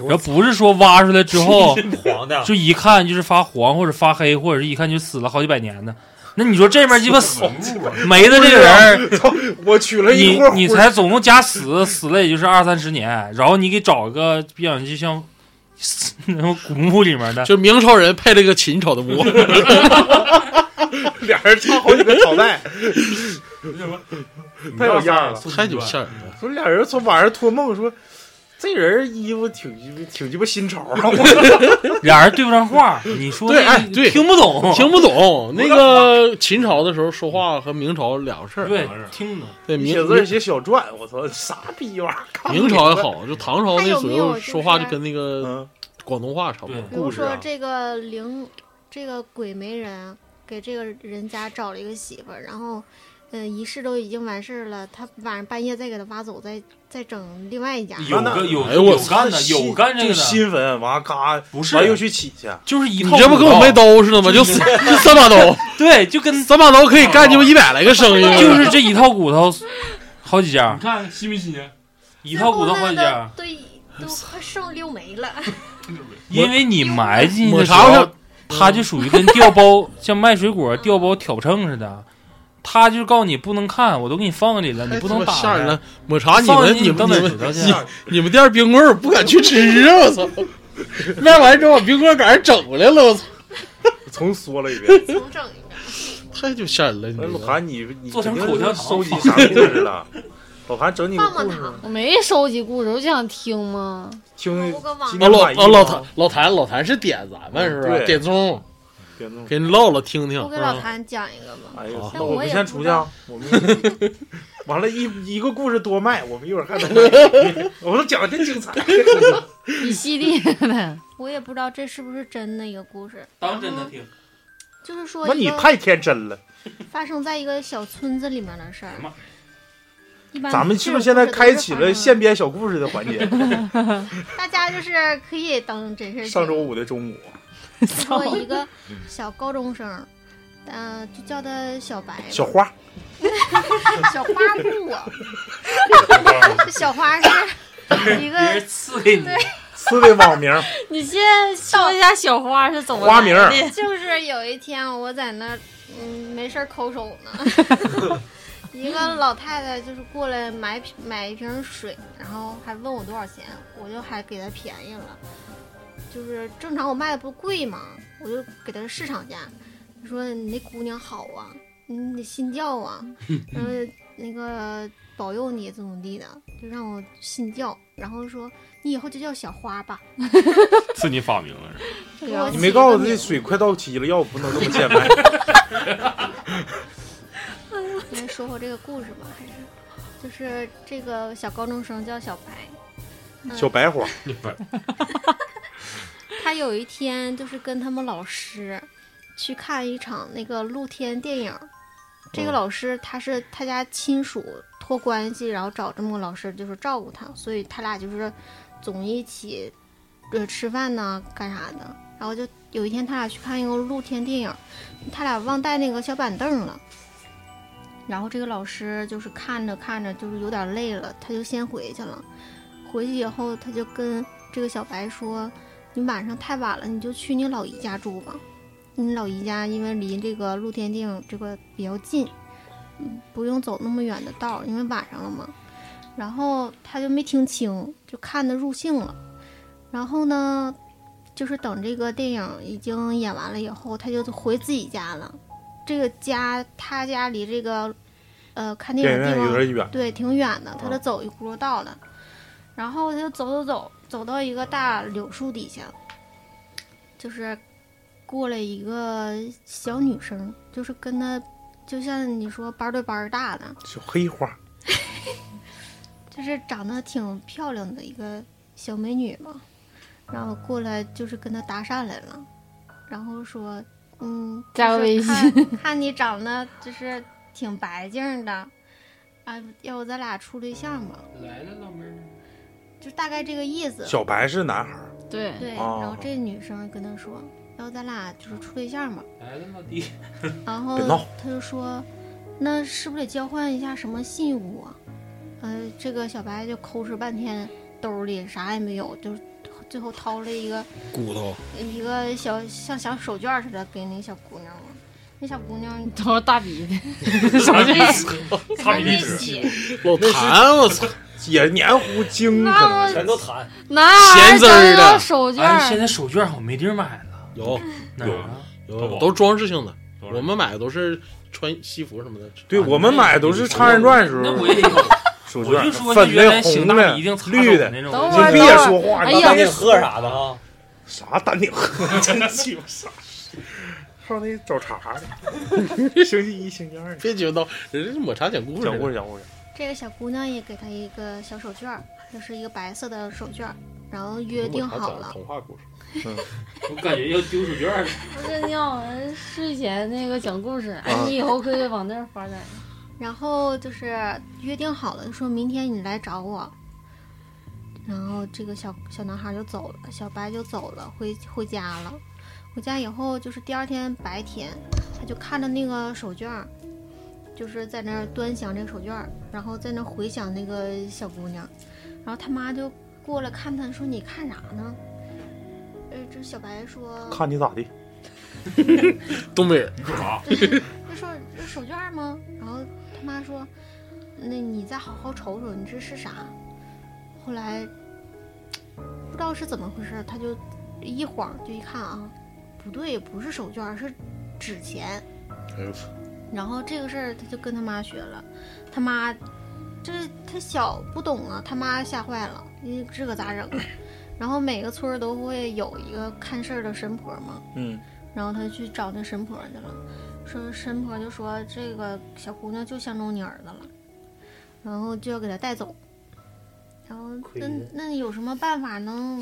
然后不是说挖出来之后黄的，就一看就是发黄或者发黑，或者是一看就死了好几百年的。那你说这边鸡巴死没的这个人儿，我取了一你你才总共加死死了也就是二三十年，然后你给找一个比较就像那 *laughs* 种古墓里面的，就明朝人配了个秦朝的墓，*laughs* 俩人唱好几个朝代，*laughs* 太有样了。太有吓人了。说俩人从晚上托梦说，这人衣服挺鸡巴挺鸡巴新潮啊！*laughs* 俩人对不上话，你说对那哎对听不懂，*laughs* 听不懂 *laughs* 那个秦朝的时候说话和明朝两个事儿。对听不懂。对，明写字儿写小篆，我操，啥逼玩意儿？明朝也，好，就唐朝那左右说话就跟那个嗯，广东话差不多对。比如故事啊说这个灵，这个鬼媒人给这个人家找了一个媳妇儿，然后，嗯、仪式都已经完事儿了，他晚上半夜再给他挖走，再再整另外一家。有那个有哎我有干的，有干这个的，新坟，完嘎，不是完又去起去，就是一套。你这不跟我卖？刀似的吗？就三 *laughs* 就三把刀，*laughs* 对，就跟三把刀可以干鸡巴一百来个生意。就是这一套骨头，好几家你，看新不新鲜？一套骨头好几家，对都快剩六枚了。*laughs* 因为你埋进去抹的时候，它就属于跟掉包，像卖水果掉包挑秤似的。他就告诉你不能看，我都给你放里了，你不能打开。吓人了。抹茶，你们你们你们？你你们店冰棍儿不敢去吃啊！我操！*laughs* 卖完之后把冰棍儿赶上整回来了，我操！重说了一遍。重整一遍，太就吓人了，你那这个老韩，你你做成口香收集啥故事了？老韩整你个故事，棒棒糖，我没收集故事，我就想听嘛。听老今天满意啊老谭老谭老谭是点咱们是吧？对点钟别弄给你唠唠听听我。给老嗯谭讲一个吧。哎呦，我们先出去我们完了一一个故事多卖，我们一会儿还能，*laughs* 我都讲的真精彩。一系列的，我也不知道这是不是真的一个故事，当真的听。就是说那你太天真了，发生在一个小村子里面的事儿咱们是不是现在开启了现编小故事的环节？*laughs* 大家就是可以当真事儿。上周五的中午，说一个 *laughs* 小高中生，呃，就叫他小白，小花，*laughs* 小花布啊，*laughs* 小花是。一个。人赐给你，赐的网名，你先说一下小花是怎么花名儿。来的就是有一天我在那，嗯，没事儿抠手呢，一个老太太就是过来买瓶买一瓶水，然后还问我多少钱，我就还给她便宜了，就是正常我卖的不贵嘛，我就给他市场价，说你那姑娘好啊，你得信教啊，*laughs* 然后那个保佑你怎么地的，就让我信教，然后说你以后就叫小花吧，*laughs* 是你发明了是吧？就给我你没告诉我这水快到期了，要我不能这么贱卖。*laughs* 来说说这个故事吧，还是就是这个小高中生叫小白，嗯小白花，*laughs* 他有一天就是跟他们老师去看一场那个露天电影。这个嗯老师他是他家亲属托关系，然后找这么个老师就是照顾他，所以他俩就是总一起呃吃饭呢干啥的。然后就有一天他俩去看一个露天电影，他俩忘带那个小板凳了。然后这个老师就是看着看着就是有点累了，他就先回去了。回去以后，他就跟这个小白说：“你晚上太晚了，你就去你老姨家住吧。你老姨家因为离这个露天定这个比较近，嗯，不用走那么远的道儿，因为晚上了嘛。”然后他就没听清，就看得入兴了。然后呢，就是等这个电影已经演完了以后，他就回自己家了。这个家，他家离这个呃看电电影的地方有点远，对，挺远的，他啊得走一轱辘道了。然后他就走走走，走到一个大柳树底下，就是过来一个小女生，就是跟他，就像你说班对班大的，小黑花，*laughs* 就是长得挺漂亮的一个小美女嘛。然后过来就是跟他搭讪来了，然后说，嗯，加个微信看看你长得就是挺白净的，啊，要不咱俩处对象吧？来了，老妹儿。就大概这个意思。小白是男孩儿，对，对，哦然后这女生跟他说，要不咱俩就是处对象吧？来了，老弟。然后别闹他就说，那是不是得交换一下什么信物啊？呃，这个小白就抠哧半天，兜里啥也没有，就最后掏了一个骨头，一个小像小手绢似的给那小姑娘了。那小姑娘都是大鼻子，擦鼻涕老痰，我操！也黏糊精，可能全都弹。咸滋儿的哎，现儿，在手绢好像没地儿买了，有哪儿啊？有都是装饰性的，都是我们买的都是穿西服什么的。对啊我们买都是长人传时候那我也有，*laughs* 手绢我就说粉的、原来醒红的大一定、擦绿的，手那种。等会别说话，你当当你喝啥的啊？啥丹顶鹤，*laughs* 真鸡巴傻。*laughs* 上那找茬的，星期一、星期二别激动，人家抹茶讲故事，讲故事讲故事，这个小姑娘也给他一个小手绢儿，就是一个白色的手绢儿，然后约定好了。童话故事。*laughs* 我感觉要丢手绢儿了。不是你好像睡前那个讲故事，哎啊，你以后可以往那儿发展。*laughs* 然后就是约定好了，说明天你来找我。然后这个小小男孩就走了，小白就走了，回回家了。回家以后，就是第二天白天，他就看着那个手绢儿，就是在那儿端详这个手绢儿，然后在那儿回想那个小姑娘。然后他妈就过来看他，说：“你看啥呢？”呃，这小白说：“看你咋的？*laughs* 东北人，你说啥？*laughs* 就说这手绢儿吗？然后他妈说，那你再好好瞅瞅，你这是啥？后来不知道是怎么回事，他就一晃就一看啊，不对，不是手绢儿，是纸钱。哎呦我操！然后这个事儿他就跟他妈学了，他妈这他小不懂啊，他妈吓坏了，你这可咋整啊？然后每个村儿都会有一个看事儿的神婆嘛，嗯，然后他去找那神婆去了，说神婆就说这个小姑娘就相中你儿子了，然后就要给他带走，然后那那有什么办法能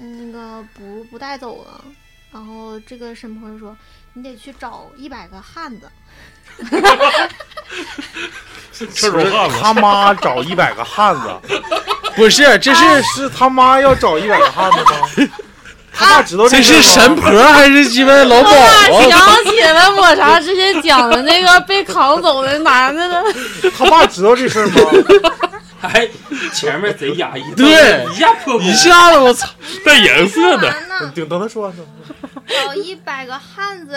嗯那个不不带走啊？然后这个神婆就说你得去找一百个汉子，*laughs* 他妈找一百个汉子，*laughs* 不是，这是是他妈要找一百个汉子吗？*laughs* 他爸知道这是神婆还是鸡巴老鸨啊？想起了抹茶之前讲的那个被扛走的男的了，他爸知道这事儿吗？哎，前面贼压抑，对一下破功一下子我操！带颜色的，完呢，等等他说完，等他说找一百个汉子，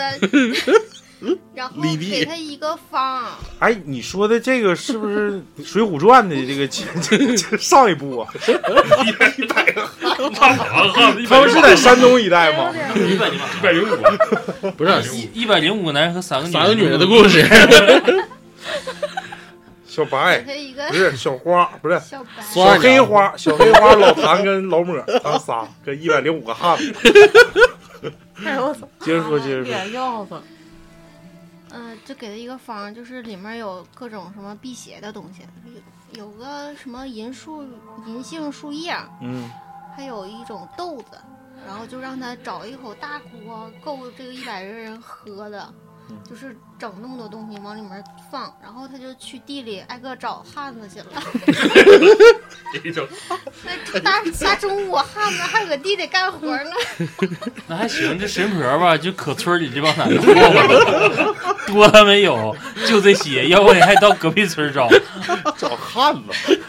然后给他一个方。哎，你说的这个是不是《水浒传》的这个这这这上一部啊？一百？他们是在山东一带吗？一百一百零五，不是一一百零五个男人和三个女三个女人的故事，*laughs* 小白不是小花，不是小黑花，小黑花老谭跟老抹，他仨跟一百零五个汉子。哎呦我操！接着说，接着说，嗯、就给他一个方，就是里面有各种什么辟邪的东西，有有个什么银树、银杏树叶，嗯，还有一种豆子，然后就让他找一口大锅，够这个一百个人喝的。嗯就是整那么多东西往里面放，然后他就去地里挨个找汉子去了。那大大中午汉子还搁地里干活呢，那还行，这神婆吧，就可村里这帮男的多了 *laughs* 没有？就这些，要不你还到隔壁村找。找汉子。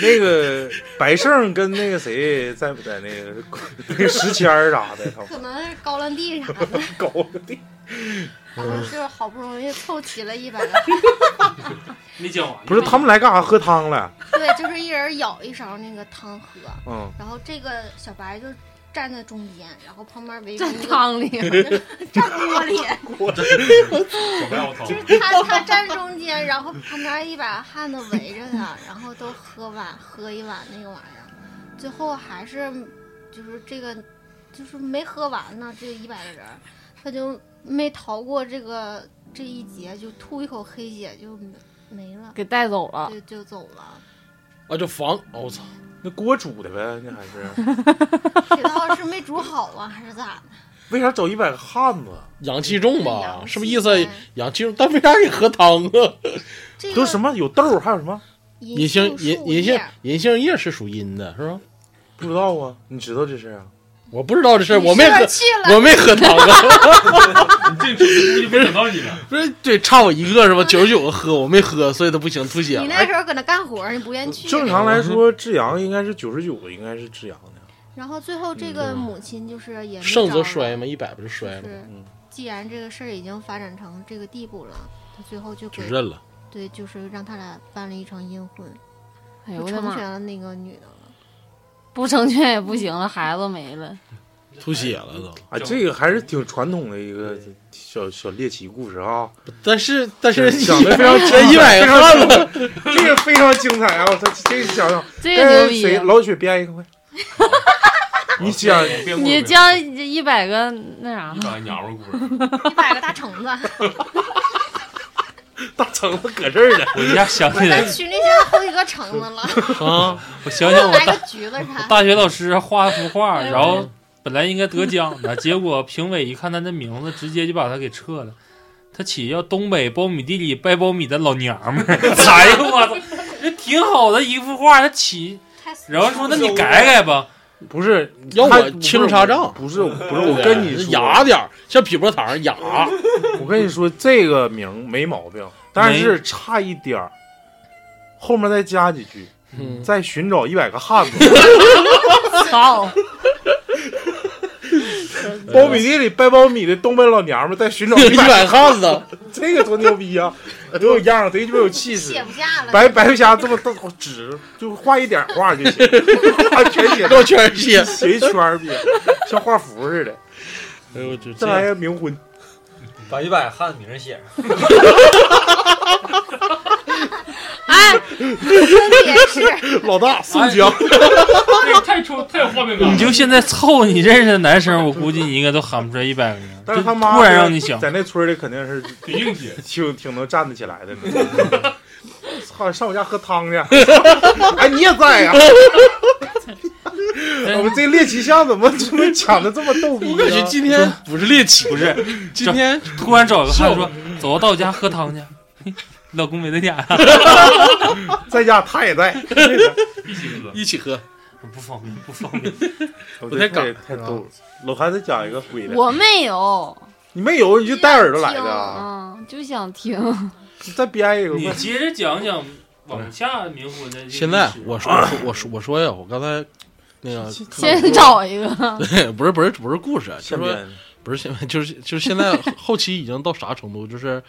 那个白胜跟那个谁在不在那个那个石谦儿啥的，可能是高粱地啥的，*laughs* 搞的。然 *laughs* 后就好不容易凑齐了一百个。*laughs* 没讲完，不是他们来干啥？喝汤了。*laughs* 对，就是一人舀一勺那个汤喝，嗯，然后这个小白就站在中间，然后旁边围着个汤里，站锅里，小白我操就是他他站中间，然后旁边一把汉子围着他，然后都喝碗喝一碗那个玩意儿，最后还是就是这个就是没喝完呢，这一百个人，他就没逃过这个这一劫，就吐一口黑血就没了，给带走了。就就走了。啊，就防，哦我操，那锅煮的呗，那还是这道是没煮好啊，还是咋的？*laughs* 为啥找一百个汉子？阳气重吧？是不是意思阳气重？但为啥给喝汤啊？这个都什么有豆儿，还有什么银杏银银杏叶银杏叶是属阴的，是吧？不知道啊？你知道这事儿啊？我不知道这事儿，你我没喝，我没喝汤啊。*laughs* 你这估计没等到你了。不是，对，差我一个是吧？九十九个喝，我没喝，所以他不行，吐血你了。那时候搁那干活，你不愿意去。正常来说，志阳应该是九十九个，应该是志阳的。然后最后这个母亲就是也没胜则衰嘛，一百不就就衰吗？是嗯既然这个事儿已经发展成这个地步了，他最后就给就认了。对，就是让他俩办了一场阴婚，哎呦我的妈就成全！了那个女的了。不成全也不行了，孩子没了。吐血了都。啊，这个还是挺传统的一个小小猎奇故事啊，但是但是讲的非常这一百个汉子，这个非常精彩啊！我操，这个讲讲，这个谁！老雪编一个快，*laughs* 你讲你讲一百个那啥，讲娘们故事，*laughs* 一百个大橙子，*laughs* *laughs* 大橙子搁这儿呢，我一下想起来咱，群里现在好几个橙子了，*laughs* 啊，我想想我大来个橘子啥？大学老师画幅画，然后本来应该得奖的，结果评委一看他的名字，直接就把他给撤了。他起叫东北苞米地里掰苞米的老娘们儿，*laughs* 哎呦我操，这挺好的一幅画，他起，然后说那你改改吧，不是要他我清查账，不是不是，我跟你说，雅点儿，像匹波糖雅。我跟你说这个名没毛病，但是差一点儿，后面再加几句，嗯，再寻找一百个汉子，*laughs* 操！苞米地里掰苞米的东北老娘们在，寻找一一百，汉子，*laughs* 这个多牛逼啊、多有样儿，贼鸡巴有气势写。不下了。白白瞎这么大纸，就画一点画就行，*laughs* 全写给我全是血。写一圈儿别，像画符似的。哎呦，这这玩意儿冥婚，把一百汉名写上。*laughs* 是老大宋江，这个太出太有画面感。你就现在凑你认识的男生，我估计你应该都喊不出来一百个人，就但是他妈突然让你想，在那村里肯定是挺硬气，挺挺能站得起来的。*laughs* 操，上我家喝汤去！*laughs* 哎，你也在呀、我们这猎奇项怎么怎么讲的这么逗逼我感觉？今天不是猎奇，不是 *laughs* 今天突然找个汉子说，走到我家喝汤去，老公没在家，*laughs* 在家他也在，一起喝。一起喝。不方便，不方便。不太敢太逗了。老韩再讲一个鬼的，我没有，你没有你就带耳朵来的啊，嗯，就想听。你再编一个快。你接着讲讲往下冥婚的。现在我说我说我说呀，我刚才那个先找一个，*laughs* 对，不是不是不是故事，啊就是说现编不是现在就是就是现在后期已经到啥程度？就是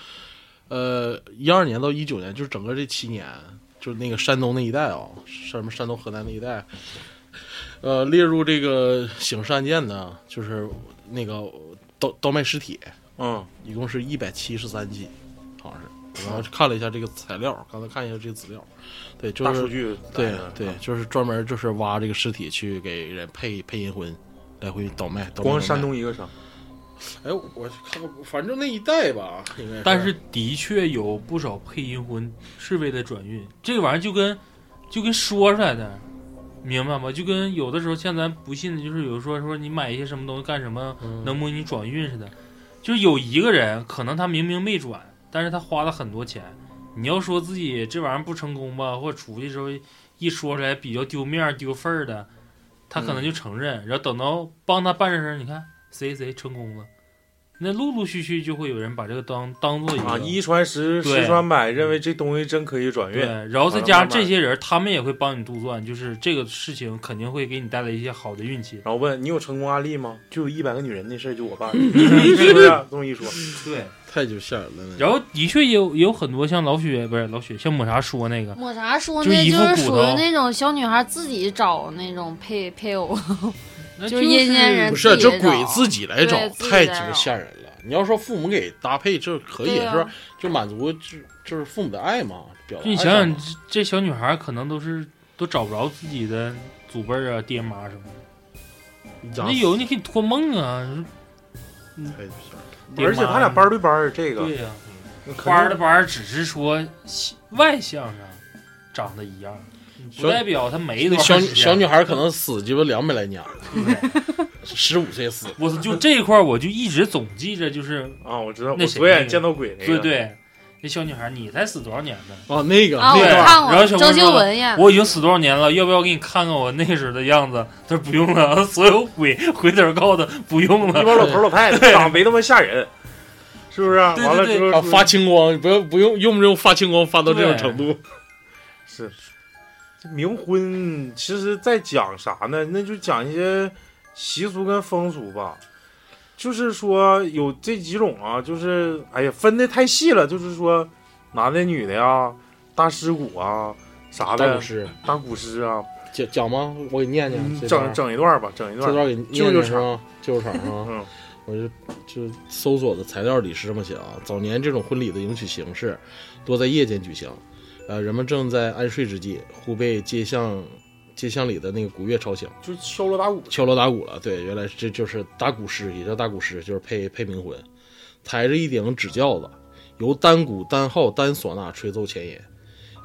呃一二年到一九年，就是整个这七年，就是那个山东那一带啊，什么山东河南那一带，呃列入这个刑事案件的，就是那个倒倒卖尸体，嗯，一共是一百七十三起，好像是。然后看了一下这个材料，刚才看一下这个资料，对，就是大数据对对，就是专门就是挖这个尸体去给人配配阴婚，来回倒卖。倒卖光山东一个省，哎，我看过，反正那一代吧，应该但是的确有不少配阴婚是为了转运，这个玩意儿就跟就跟说出来的，明白吗？就跟有的时候像咱不信的，就是有说说你买一些什么东西干什么嗯能帮你转运似的，就是有一个人，可能他明明没转，但是他花了很多钱。你要说自己这玩意儿不成功吧，或者出去时候一说出来比较丢面儿丢份儿的，他可能就承认。然后等到帮他办事儿，你看谁谁成功了，那陆陆续续就会有人把这个当当做一个啊，一传十，十传百，认为这东西真可以转对运。，然后再加上这些人，他们也会帮你杜撰，就是这个事情肯定会给你带来一些好的运气。然后问你有成功案例吗？就有一百个女人那事儿就我办的，*laughs* 是不是？这么一说，对，太就吓人了。然后的确也有也有很多像老雪不是老雪，像抹茶说那个，抹茶说那就是属于那种小女孩自己找那种配配偶，那就是阴间人不是这鬼自己来找太鸡巴吓人了。你要说父母给搭配，这可以是吧？就满足就就是父母的爱嘛，表你想想，这这小女孩可能都是都找不着自己的祖辈啊、爹妈什么的。你有你可以托梦啊，而且他俩班对班儿，这个对呀、班儿的班儿只是说外向上长得一样，不代表他没多那小小女孩可能死鸡巴两百来年了，对十五岁死，我就这一块儿我就一直总记着，就是啊，我知道，那谁我左眼见到鬼那个，对对，那小女孩你才死多少年呢？哦，那个啊，我那段看过然后小郑秀文呀，我已经死多少年了，要不要给你看看我那时候的样子？他说不用了，*laughs* 所有鬼回头告诉他不用一了。帮老头老太太 *laughs* 长得没那么吓人，*laughs* 是不是？对对完了之后啊发青光，不要不用用不用发青光发到这种程度？是这冥婚，其实在讲啥呢？那就讲一些习俗跟风俗吧。就是说有这几种啊，就是哎呀分的太细了，就是说男的女的呀，大尸骨啊啥的大古，诗大古诗啊，讲讲吗？我给你念念嗯整整一段吧，整一段。这段给念念是吧？救救场是吧？*laughs* 嗯，我就就搜索的材料里是这么写啊，早年这种婚礼的迎娶形式多在夜间举行，呃，人们正在安睡之际，忽被街巷街巷里的那个鼓乐吵醒，就敲锣打鼓。敲锣打鼓了。对，原来这就是打鼓师，也叫打鼓师，就是配配冥婚，抬着一顶纸轿子，由单鼓、单号、单唢呐吹奏前引。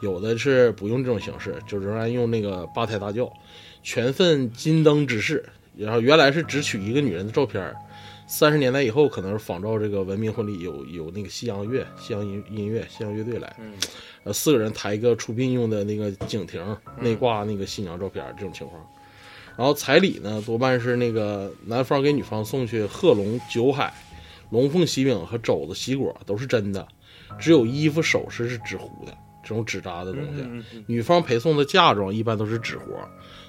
有的是不用这种形式，就仍然用那个八抬大轿，全份金灯之饰。然后原来是只取一个女人的照片儿，三十年代以后可能是仿照这个文明婚礼有有那个西洋乐、西洋音音乐、西洋乐队来，嗯，呃，四个人抬一个出殡用的那个景亭，内挂那个新娘照片这种情况。然后彩礼呢，多半是那个男方给女方送去贺龙、酒海、龙凤喜饼和肘子、喜果都是真的，只有衣服、首饰是纸糊的，这种纸扎的东西。嗯嗯女方陪送的嫁妆一般都是纸活，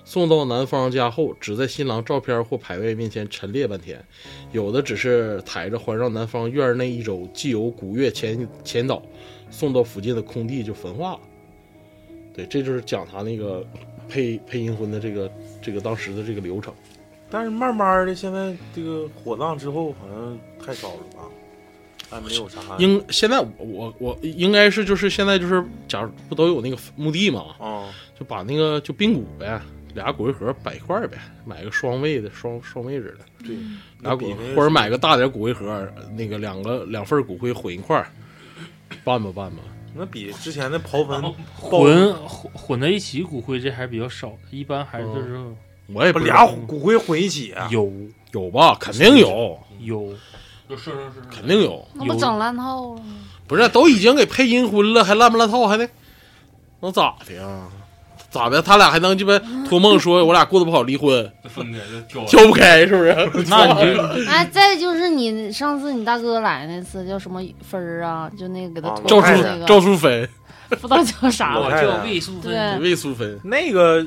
送到男方家后，只在新郎照片或牌位面前陈列半天，有的只是抬着环绕男方院内一周，既有古月前前导，送到附近的空地就焚化了。对，这就是讲他那个配配阴婚的这个这个当时的这个流程。但是慢慢的，现在这个火葬之后好像太少了吧？还没有啥。应现在我我我应该是就是现在就是，假如不都有那个墓地嘛，啊，就把那个就冰骨呗，俩骨灰盒摆一块儿呗，买个双位的双双位置的。对，俩骨或者买个大点骨灰盒，那个两个两份骨灰混一块儿，办吧拌吧。那比之前的刨坟混混混在一起骨灰这还是比较少的，一般还是就是我也不俩骨灰混一起啊？有有吧，肯定有，有，就是是是，肯定有。有那不整烂套了吗？不是都已经给配阴婚了，还烂不烂套还得能咋的呀？咋的？他俩还能鸡巴托梦说我俩过得不好离婚，分开就挑挑不开是不是？*laughs* 那你就哎，再就是你上次你大哥来那次叫什么分儿啊？就那个给他啊托赵淑赵淑芬，不知道叫啥我了。叫魏淑芬，对魏淑芬，那个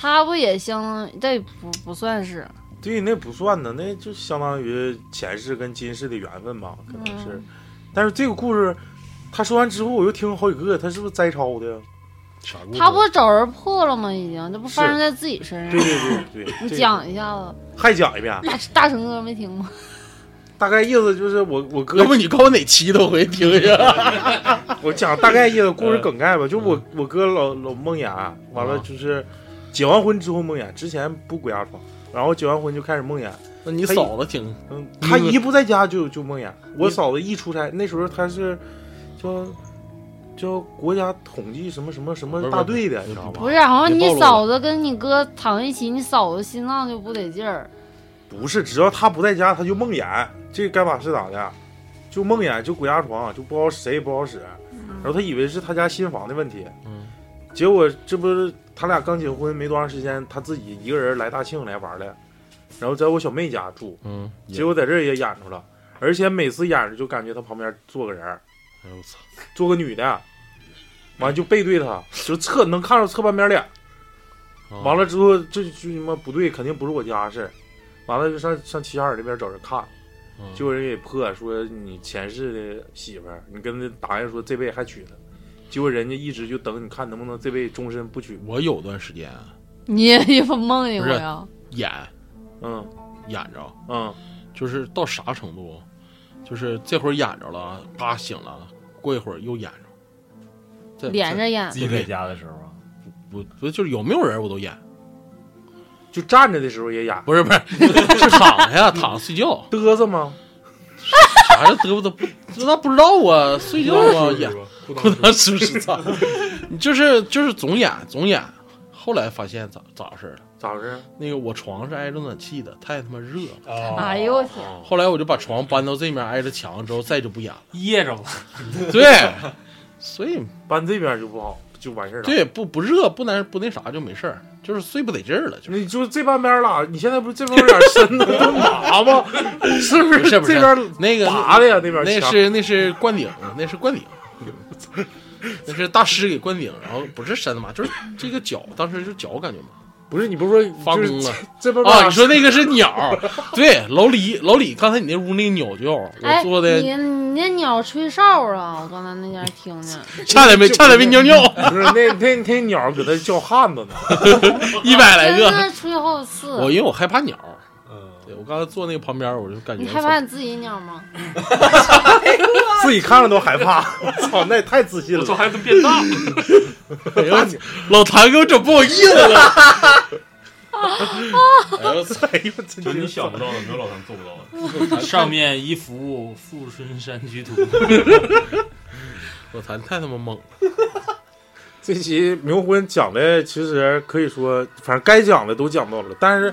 他不也相当这不不算是，对，那不算呢，那就相当于前世跟今世的缘分吧，可能是。嗯但是这个故事他说完之后，我又听好几个，他是不是摘抄的？啥他不找人破了吗？已经，这不发生在自己身上。对对对，你这个讲一下子，还讲一遍，大大成哥没听吗？大概意思就是我我哥要不你告诉我哪期都回听一下。我讲大概意思，故事梗概吧。就我我哥老老梦魇，完了就是结完婚之后梦魇，之前不鬼压床，然后结完婚就开始梦魇。那你嫂子挺嗯，他一不在家就就梦魇。我嫂子一出差，那时候她是叫叫国家统计什么什么什么大队的，你知道吧？不是，好像你嫂子跟你哥躺一起，你嫂子心脏就不得劲儿。不是，只要他不在家，他就梦魇，这该咋是咋的。就梦魇，就鬼压床，就不好使，谁也不好使。然后他以为是他家新房的问题，嗯，结果这不是他俩刚结婚没多长时间，他自己一个人来大庆来玩的，然后在我小妹家住，嗯，结果在这儿也演出了，而且每次演着就感觉他旁边坐个人儿，哎呦我操，做个女的，完就背对他，就侧能看着侧半边脸。啊完了之后，这就他妈不对，肯定不是我家事儿。完了就上上齐齐哈尔那边找人看，嗯。结果人给破说你前世的媳妇儿，你跟他答应说这辈子还娶她，结果人家一直就等你看能不能这辈子终身不娶。我有段时间。你也有梦见过呀？演。嗯。演着，嗯，就是到啥程度，就是这会儿演着了，嘎醒了，过一会儿又演着，这连着演自，己在家的时候啊，不不就是有没有人我都演，就站着的时候也演，不是不是，*laughs* 是躺下呀，躺着睡觉，*laughs* 嘚瑟吗？啥叫嘚不嘚不，那不知道啊，睡觉啊演，不能是不是操？你 *laughs* 就是就是总演总演，后来发现咋咋回事了？咋回事？那个我床是挨着暖气的，太他妈热了。哎呦我天！后来我就把床搬到这面挨着墙之后，再就不演了。噎着了。*laughs* *laughs* 对，所以搬这边就不好，就完事儿了。，对不不热不难不那啥就没事儿，就是睡不得劲儿了，就是你就这半边了，你现在不是这边有点深的都麻吗？是不不是不是这边那个拔的呀？那边那墙是那是灌顶，那是灌顶，*laughs* 那是大师给灌顶，然后不是深的麻，就是这个脚，当时就脚感觉嘛不是你不是说发疯了这边啊！你说那个是鸟，*laughs* 对，老李老李，刚才你那屋那个鸟叫，我哎，做的你你那鸟吹哨啊！我刚才那家听见，*laughs* 差点没差点没尿尿，不是那那那鸟搁那叫汉子呢？*laughs* 一百来个。真的吹好几次。我因为我害怕鸟，我刚才坐那个旁边，我就感觉你害怕你自己鸟吗？*laughs* 自己看着都害怕，*laughs* 我操，那也太自信了。我操，还能变大？*laughs* 哎呦我老谭给我整不好意思了。哎呦我操！哎呦，真就是你想不到的，没有老谭做不到的。上面一幅富春山居图，老谭太他妈猛了，这期冥婚讲的其实可以说，反正该讲的都讲到了，但是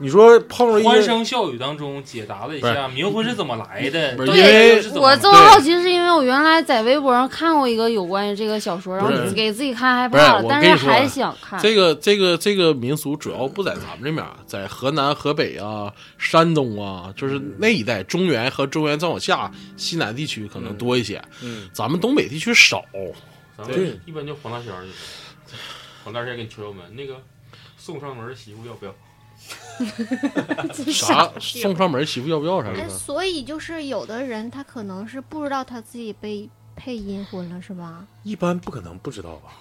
你说碰着一欢声笑语当中解答了一下冥婚是怎么来的。不是对因为我这么好奇，是因为我原来在微博上看过一个有关于这个小说，然后给自己看害怕了，但是还想看。这个这个这个民俗主要不在咱们这面，在河南、河北啊、山东啊，就是那一带，中原和中原再往下西南地区可能多一些，嗯，咱们东北地区少。咱对们一般就黄大仙儿去。黄大仙给你敲敲门，那个送上门的媳妇要不要？*laughs* 啥送上门媳妇要不要啥哎，的？所以就是有的人他可能是不知道他自己被配阴婚了，是吧？一般不可能不知道吧？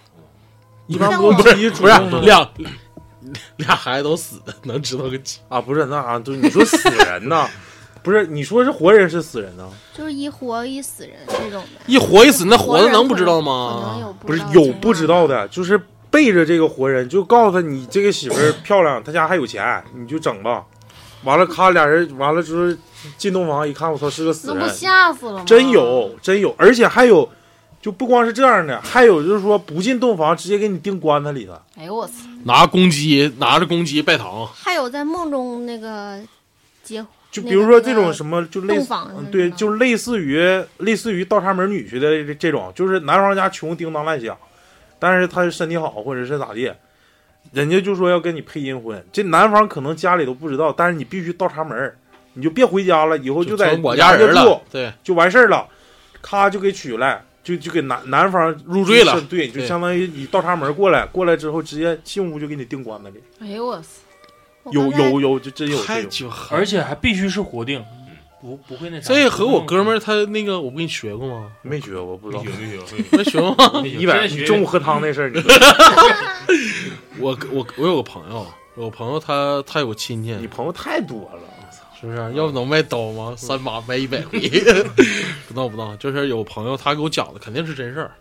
一般不自己主不是两俩俩孩子都死的，能知道个几？啊，不是那啥，就你说死人呢，不是你说是活人是死人呢？就是一活一死人这种的。一活一死，那活的能不知道吗？有不是有不知道的，就是背着这个活人，就告诉他你这个媳妇儿漂亮，他家还有钱，你就整吧。完了，咔，俩人完了之后进洞房一看，我操，是个死那不人，吓死了吗？真有真有，而且还有，就不光是这样的，还有就是说不进洞房，直接给你钉棺材里头。哎呦我操！拿公鸡，拿着公鸡拜堂，还有在梦中那个结就比如说这种什么，就类似，对，就类似于类似于倒插门女婿的这这种，就是男方家穷叮当乱响，但是他身体好或者是咋地，人家就说要跟你配阴婚，这男方可能家里都不知道，但是你必须倒插门，你就别回家了，以后就在我家人住了。对，就完事儿了，咔就给娶来，就就给男男方入赘了对，就相当于你倒插门过来，过来之后直接进屋就给你订棺材里，哎呦我操！有有有，就真有太这种。鸡巴狠而且还必须是活定，不不会那啥。这和我哥们儿他那个，我不跟你学过吗？没学过，不知道没。学没学，没学过中午喝汤那事儿，你 *laughs* 我我我有个朋友，我朋友他他有个亲戚，你朋友太多了，*laughs* 是不是？要不能卖刀吗？三把卖一百回，*laughs* 不闹不闹。就是有朋友他给我讲的，肯定是真事儿。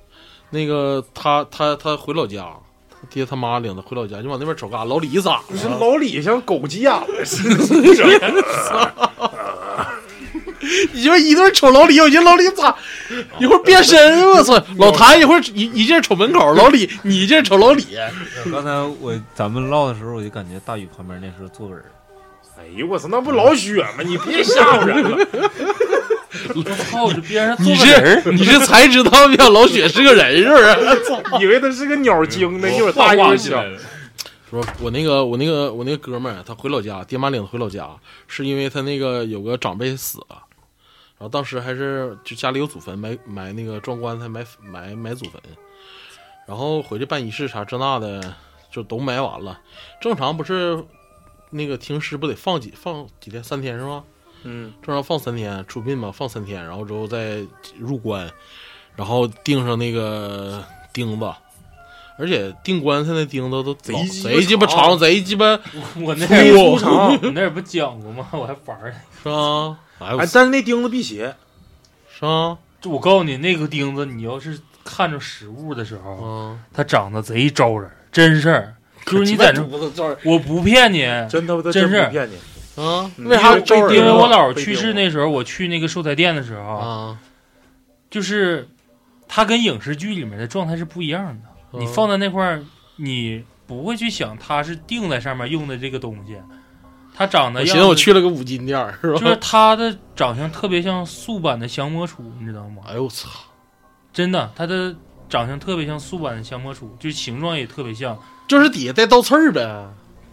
那个他他他回老家，他爹他妈领他回老家，就往那边瞅干啥。老李咋你说了？老李像狗急眼了似 *laughs* 你就一顿瞅老李，我觉得老李咋一会儿变身？我操！老谭一会儿一一劲儿瞅门口，老李你一劲儿瞅老李。*laughs* 刚才我咱们唠的时候，我就感觉大宇旁边那时候坐个人，哎呦我操，那不老雪吗？你别吓唬人了。我操，边上坐你个人儿这你这才知道呀，老雪是个人是不是？*laughs* 以为他是个鸟精呢，一会儿大一会儿小。说我那个我那个我那个哥们儿，他回老家，爹妈领他回老家，是因为他那个有个长辈死了，然后当时还是就家里有祖坟，埋埋那个装棺材埋埋埋祖坟，然后回去办仪式啥这那的，就都埋完了。正常不是那个停尸不得放几放几天三天是吗？嗯，正常放三天，出殡嘛放三天，然后之后再入棺，然后钉上那个钉子，而且钉棺材那钉子都贼贼鸡巴长长，贼鸡巴我那非粗粗长。我那儿不讲过吗？我还玩儿呢。*laughs* 是吧？哎但是那钉子辟邪，是吧？就我告诉你，那个钉子，你要是看着实物的时候，嗯，它长得贼招人，真事儿。就是你在这，我不骗你，真他妈的真是不骗你。啊？嗯为啥被招人因为啊我姥去世那时候，我去那个寿材店的时候，啊？就是它跟影视剧里面的状态是不一样的。嗯你放在那块儿，你不会去想它是钉在上面用的这个东西，它长得样我寻思我去了个五金店儿是吧？就是他的长相特别像素版的降魔杵，你知道吗？哎呦我操！真的，他的长相特别像素版的降魔杵，就是形状也特别像，就是底下带倒刺儿呗。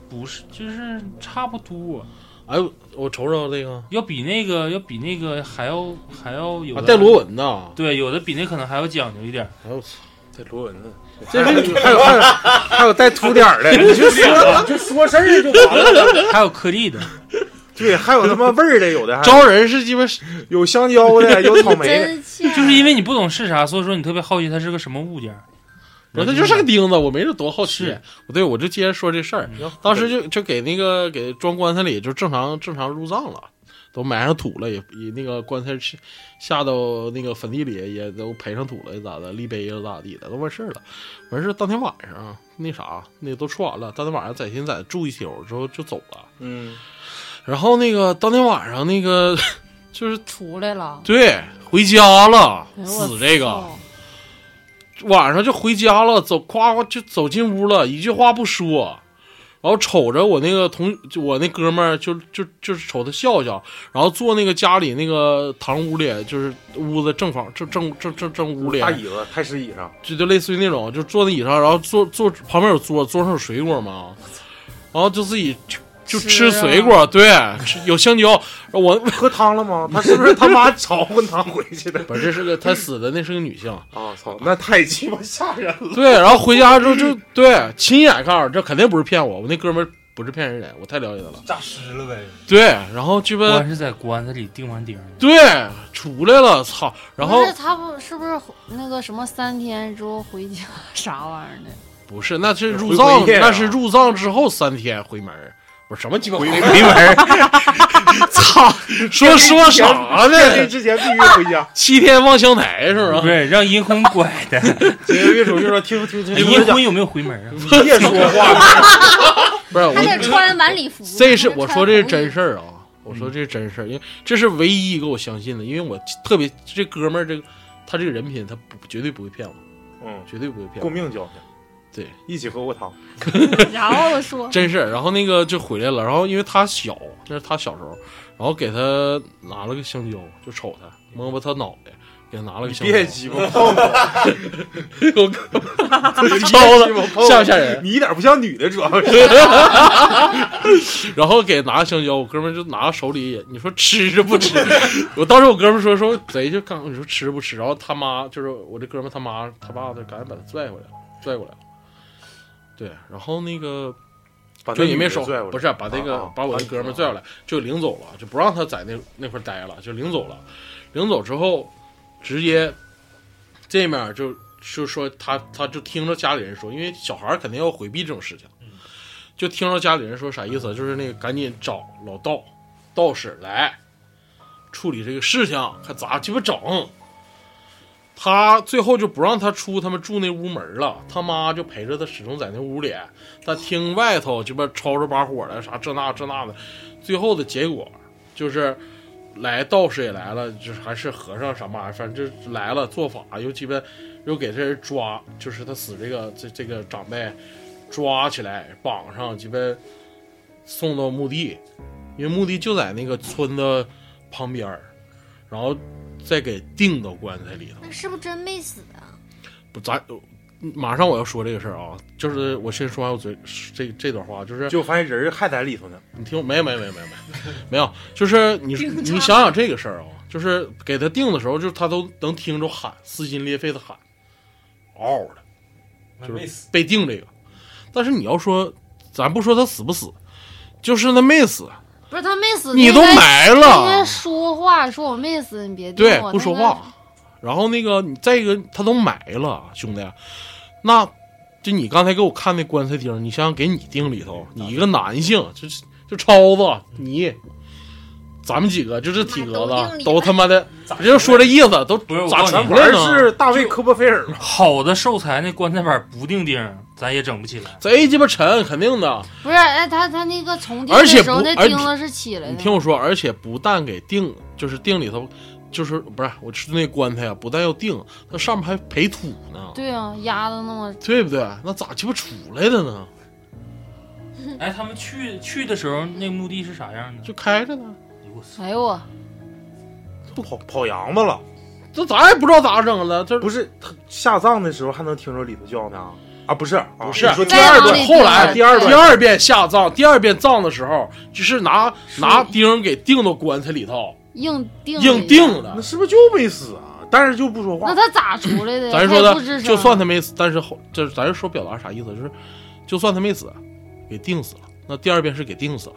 不是，就是差不多，哎呦，我瞅瞅这个，要比那个要比那个还要还要有带螺纹的。对，有的比那可能还要讲究一点。哎呦我操！带螺纹的，这是还有还有还有带凸点儿的，你就说你 *laughs* 就说事儿就完了。还有颗粒的，*laughs* 对，还有他妈味儿的，有的还招人是鸡巴有香蕉的，有草莓的。*laughs* 就是因为你不懂是啥，所以说你特别好奇它是个什么物件儿。不是，他就是个钉子，我没这多好奇是。我对我就接着说这事儿，当时就就给那个给装棺材里，就正常正常入葬了，都埋上土了，也也那个棺材下下到那个坟地里也都赔上土了，咋的，立碑了咋地的，都完事儿了。完事儿当天晚上那啥，那都说完了，当天晚上在现在住一宿之后就走了。嗯，然后那个当天晚上那个就是出来了，对回家了，哎死这个。晚上就回家了，走夸夸就走进屋了，一句话不说，然后瞅着我那个同我那哥们儿就就就是瞅他笑笑，然后坐那个家里那个堂屋里，就是屋子正房正正正正正屋里，大椅子太师椅上，就就类似于那种，就坐那椅上，然后坐坐旁边有桌，桌上有水果嘛，然后就自己就就吃水果，对，吃有香蕉，我 *laughs* 喝汤了吗？他是不是他妈炒混汤回去的？*laughs* 不是这是个他死的那是个女性，啊操，那太鸡巴吓人了。对，然后回家之后就对亲眼看着，这肯定不是骗我，我那哥们儿不是骗人的，我太了解他了。诈尸了呗？对，然后鸡巴棺是在棺材里钉完钉，对出来了，操！然后不是他不是不是那个什么三天之后回家啥玩意儿的？不是，那是入回葬，那是入葬之后三天回门儿，不是什么鸡巴回回回门，操！说说啥这呢？之前必须回家。七天望乡台是不是？对，让银婚拐的。这个乐手就说听听听，银婚有没有回门啊？你别说话，不是我还得穿晚礼服。这是我说这是真事儿啊，我说这是真事儿，因为这是唯一一个我相信的，因为我特别这哥们儿这个他这个人品，他不绝对不会骗我，嗯，绝对不会骗我，共命交情，对，一起喝过汤。*laughs* 然后说真是。然后那个就回来了，然后因为他小，那是他小时候，然后给他拿了个香蕉，就瞅他摸摸他脑袋，给他拿了个香蕉，别鸡巴碰我，*laughs* 我超鸡巴吓不吓人？你一点不像女的，主要是。*laughs* 然后给拿香蕉，我哥们儿就拿手里，你说吃是不吃？我当时我哥们儿说说贼就刚你说吃不吃？然后他妈就是我这哥们儿他妈他爸就赶紧把他拽回来了，拽过来了。对，然后那个把那就也没收不是把那个、把我那哥们拽过来，就领走了，就不让他在那那块待了，就领走了。领走之后，直接这面就就说他他就听着家里人说，因为小孩肯定要回避这种事情，就听着家里人说啥意思，就是那个赶紧找老道道士来处理这个事情，看咋鸡巴整。他最后就不让他出他们住那屋门了，他妈就陪着他始终在那屋里，他听外头鸡巴吵吵把火的啥这那这那的，最后的结果就是来道士也来了，就还是和尚什么，反正就来了做法，又鸡巴又给这人抓，就是他死这个这这个长辈抓起来绑上鸡巴送到墓地，因为墓地就在那个村子旁边然后再给钉到棺材里头。那是不是真没死啊？不，咱马上我要说这个事儿啊，就是我先说完我嘴这这段话，就是就发现人还在里头呢。你听，没有没有没有没有没有没有，就是你 *laughs* 你想想这个事儿啊，就是给他定的时候，就是他都能听着喊，撕心裂肺的喊，嗷嗷的，就是被定这个。但是你要说，咱不说他死不死，就是那没死，不是他没死，你都埋了应该了，说话，说我没死，你别定对，不说。话。然后那个你再一个，他都埋了，兄弟，那就你刚才给我看那棺材钉，你想想给你钉里头，你一个男性，就就超子你。咱们几个就这体格都子，都他妈的，就说这意思，都不是我咋告诉你出来呢？是大卫科波菲尔吗？好的寿材那棺材板不定钉，咱也整不起来。贼鸡巴沉，肯定的。不是，哎，他他那个重钉而且的时候，不那钉子是起来的。你听我说，而且不但给定，就是定里头，就是不是我吃那棺材啊，不但要定，它上面还培土呢，对啊，压的那么对不对？那咋鸡巴出来的呢？*laughs* 哎，他们去去的时候，那墓地是啥样的？就开着呢，哎呦我，都跑跑羊子了，这咱也不知道咋整了，这不是他下葬的时候还能听着里头叫呢？啊，不是，啊不是你说第二段往里后来第二段第二遍下葬，第二遍葬的时候，就是拿拿钉给钉到棺材里头，硬钉硬钉的。那是不是就没死啊？但是就不说话那。他咋出来的呀？*clears throat* 咱说的，就算他没死，但是后这咱是说表达啥意思？就是就算他没死，给钉死了，那第二遍是给钉死了。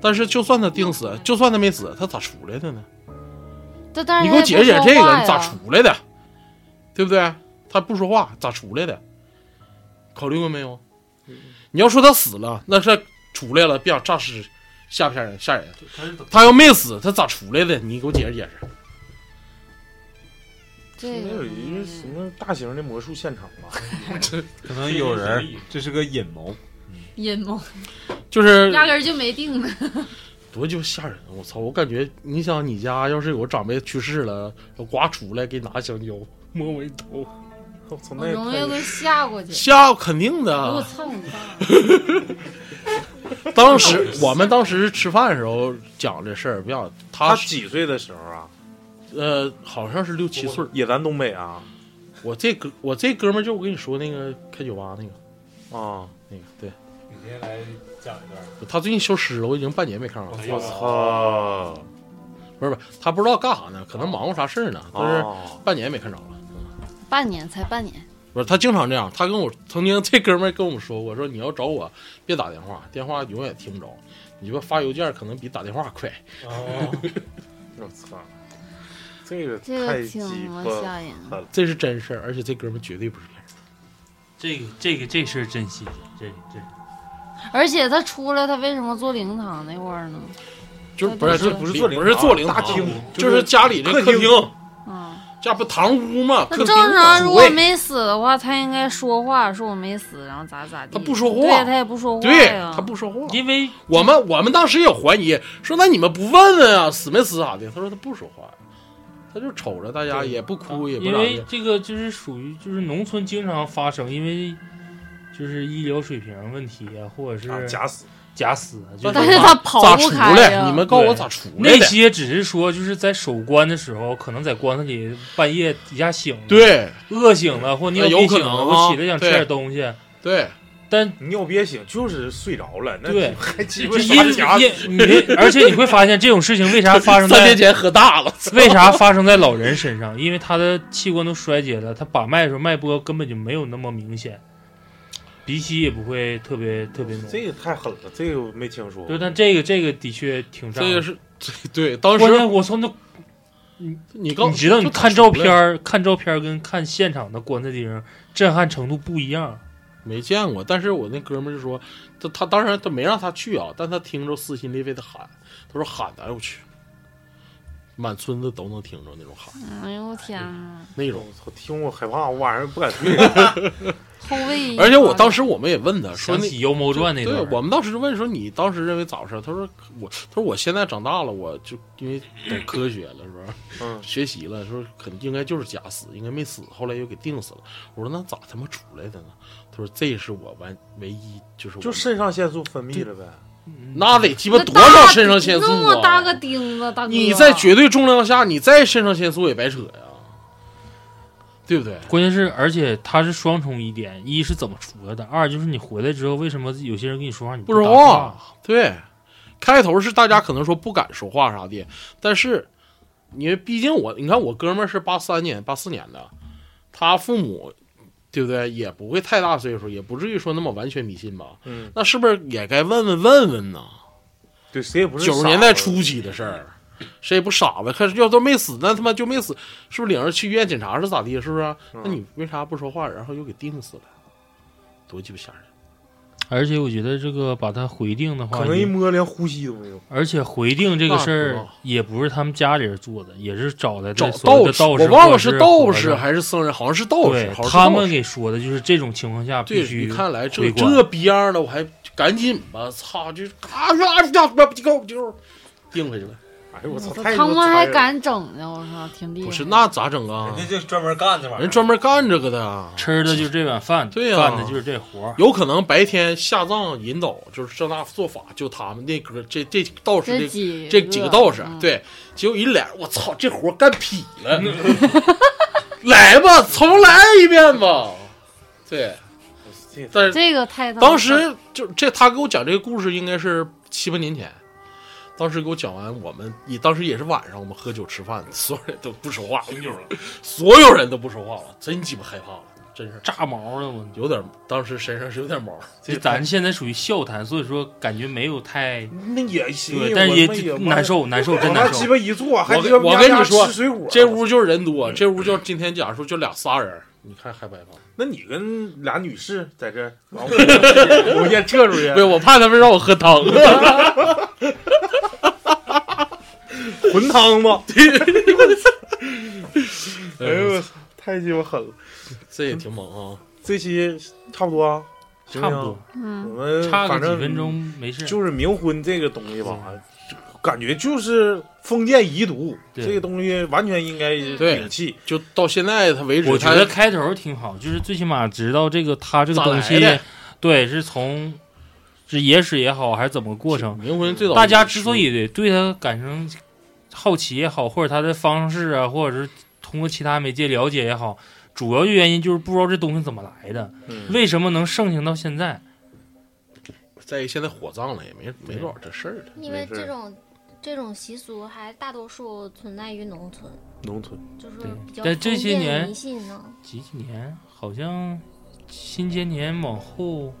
但是就算他定死，就算他没死，他咋出来的呢？这但是你给我解释解释这个，你咋出？来的？对不对？他不说话，咋出来的？考虑过没有？你要说他死了，那是出来了，别想诈尸，吓不吓人？吓人。他要没死，他咋出来的？你给我解释解释。这那有一个什么大型的魔术现场吧？*laughs* *laughs* 可能有人这是个阴谋，阴谋，就是压根儿就没定呢。多鸡巴吓人！我操！我感觉，你想你家要是有个长辈去世了，刮出来给你拿香蕉摸摸一头，*laughs* 我操，那容易都吓过去。吓肯定的我的。操你大！*laughs* 当时我们当时吃饭的时候讲这事儿，不要他他几岁的时候啊？呃好像是六七岁。也咱东北啊？我这哥我这哥们儿就我跟你说那个开酒吧那个啊！那个对，你先来讲一段。他最近消失了，我已经半年没看着了。我操！不是不是，他不知道干啥呢，可能忙活啥事儿呢，但是哦半年没看着了。半年才半年，不是他经常这样，他跟我曾经这哥们儿跟我们说过，说你要找我别打电话，电话永远听不着，你就发邮件可能比打电话快。*laughs* 我操！这个这太鸡巴吓人。了。这是真事儿，而且这哥们儿绝对不是骗人。这个这个这事儿真新鲜，这这而且他出来，他为什么坐灵堂那块儿呢？就是不是这不是坐灵不是做灵大堂厅，就是家里这客厅客厅，啊，家不堂屋吗，那正常，如果没死的话，他应该说话，说我没死，然后咋咋地。他不说话对他也不说话对呀。他不说话。因为我们我们当时也怀疑，说那你们不问问啊，死没死咋的？他说他不说话呀，他就瞅着大家也不哭也不因咋的。为这个就是属于就是农村经常发生，因为就是医疗水平问题啊，或者是啊假死，假死但是他跑咋出不开来？呀你们告诉我咋出来的？那些只是说就是在守关的时候，可能在棺材里半夜一下醒了，对饿醒了或尿有可憋醒了，我起来想吃点东西，对，但尿憋醒就是睡着了，那对还鸡就巴因啥假死？因你 *laughs* 而且你会发现这种事情为啥发生在三年前喝大了，*laughs* 为啥发生在老人身上？因为他的器官都衰竭了，他把脉的时候脉搏根本就没有那么明显，鼻息也不会特别特别浓。这个太狠了，这个我没听说过。对，但这个这个的确挺炸的。这个是 *laughs* 对。当关键时我从，那你告你知道你看照片儿看照片儿跟看现场的棺材钉震撼程度不一样。没见过，但是我那哥们儿就说，他他当然他没让他去啊，但他听着撕心裂肺的喊，他说喊的，哎我去，满村子都能听着那种喊，哎呦我天啊，那种。我，听我害怕，我晚上不敢睡。*laughs* 后卫。*laughs* 而且我当时我们也问他说那妖猫传》那对，我们当时就问说你当时认为咋回事？他说我他说我现在长大了，我就因为懂科学了是吧？嗯，学习了，说肯应该就是假死，应该没死，后来又给定死了。我说那咋他妈出来的呢？他说这是我完唯一就是我就肾上腺素分泌了呗。那得鸡巴多少肾上腺素那么大个啊！钉子，大哥，你在绝对重量下，你再肾上腺素也白扯呀，对不对？关键是，而且它是双重疑点：一是怎么出来的，二就是你回来之后，为什么有些人跟你说话你不说话？对，开头是大家可能说不敢说话啥的，但是因为毕竟我，你看我哥们儿是八三年、八四年的，他父母对不对也不会太大岁数，也不至于说那么完全迷信吧？嗯，那是不是也该问问问问呢？对，谁也不是九十年代初期的事儿，谁也不傻子，可是要都没死，那他妈就没死，是不是领着去医院检查是咋地？是不是那你为啥不说话，然后又给定死了？多鸡巴吓人！而且我觉得这个把它回定的话，可能一摸连呼吸都没有。而且回定这个事儿也不是他们家里人做的，也是找来找的所谓的士，道我忘了是道士还是僧人，好像是道士他们给说的就是这种情况下必对，须你看来这这逼样的，我还赶紧吧，操，就是咔呀呀呀，不够就定回去了。哎呦我操，他们还敢。整呢，我操，挺厉害。不是那咋整啊人？家就专门干这玩意儿，人专门干这个的啊，吃的就是这碗饭，对呀干的就是这活儿。有可能白天下葬引导就是这那做法，就他们那哥这这道士这这几这几个道士，嗯对，结果一脸我操，这活干劈了，*laughs* 来吧，重来一遍吧，对，但是这个太当时就这，他给我讲这个故事应该是七八年前。当时给我讲完，我们也当时也是晚上，我们喝酒吃饭，*laughs* 所有人都不说话，了，所有人都不说话了，真鸡巴害怕了，真是炸毛了吗。有点，当时身上是有点毛。这咱现在属于笑谈，所以说感觉没有太那也行对，，但是也也难受，难受，真难受。巴一坐，还我我跟你说。这屋就是人多，这屋就今天假如说就俩仨人，你看害不害怕？那你跟俩女士在这 *laughs* 我我先撤出去对，，我怕他们让我喝汤。*laughs* *laughs* 混汤吧。*laughs* 哎呦，我操太鸡巴狠了！这也挺猛啊！这期差不多啊，行不行差不多，嗯我，们差反正个几分钟没事。就是冥婚这个东西吧，感觉就是封建遗毒，这个东西完全应该摒弃。就到现在他为止，我觉得开头挺好，就是最起码知道这个他这个东西，对，是从是野史也好，还是怎么过程。冥婚最早大家之所以对他感生好奇也好，或者他的方式啊，或者是通过其他媒介了解也好，主要的原因就是不知道这东西怎么来的，嗯，为什么能盛行到现在。在于现在火葬了，也没没多少这事儿了。因为这种这种习俗还大多数存在于农村，农村就是对比较但这些年迷信呢。几几年好像新千年往后，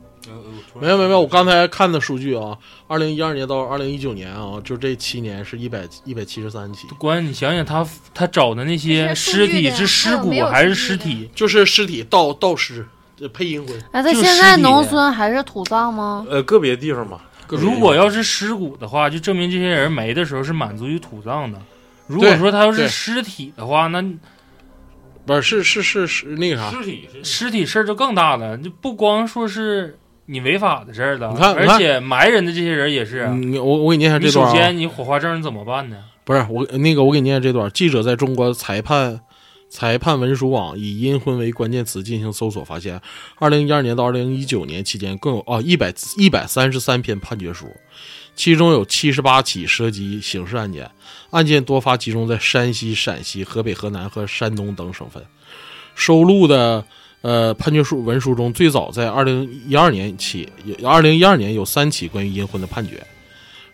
没有没有没有，我刚才看的数据啊，二零一二年到二零一九年啊，就这七年是一百一百七十三起，关键你想想他他找的那些尸体是尸骨还是尸体？就是尸体盗盗尸呃配阴婚。哎，他现在农村还是土葬吗？呃个别地方吧，如果要是尸骨的话，就证明这些人没的时候是满足于土葬的。如果说他要是尸体的话，那不是是是是是那个啥，尸体是尸体事儿就更大了，就不光说是你违法的事儿了，你看而且埋人的这些人也是啊。嗯，我我给你念一下这段啊。首先你火化证怎么办呢？不是我那个，我给你念下这段。记者在中国裁判裁判文书网以阴婚为关键词进行搜索，发现，二零一二年到二零一九年期间，共有啊一百一百三十三篇判决书，其中有七十八起涉及刑事案件，案件多发集中在山西、陕西、河北、河南和山东等省份。收录的呃判决书文书中，最早在二零一二年起，二零一二年有三起关于阴婚的判决。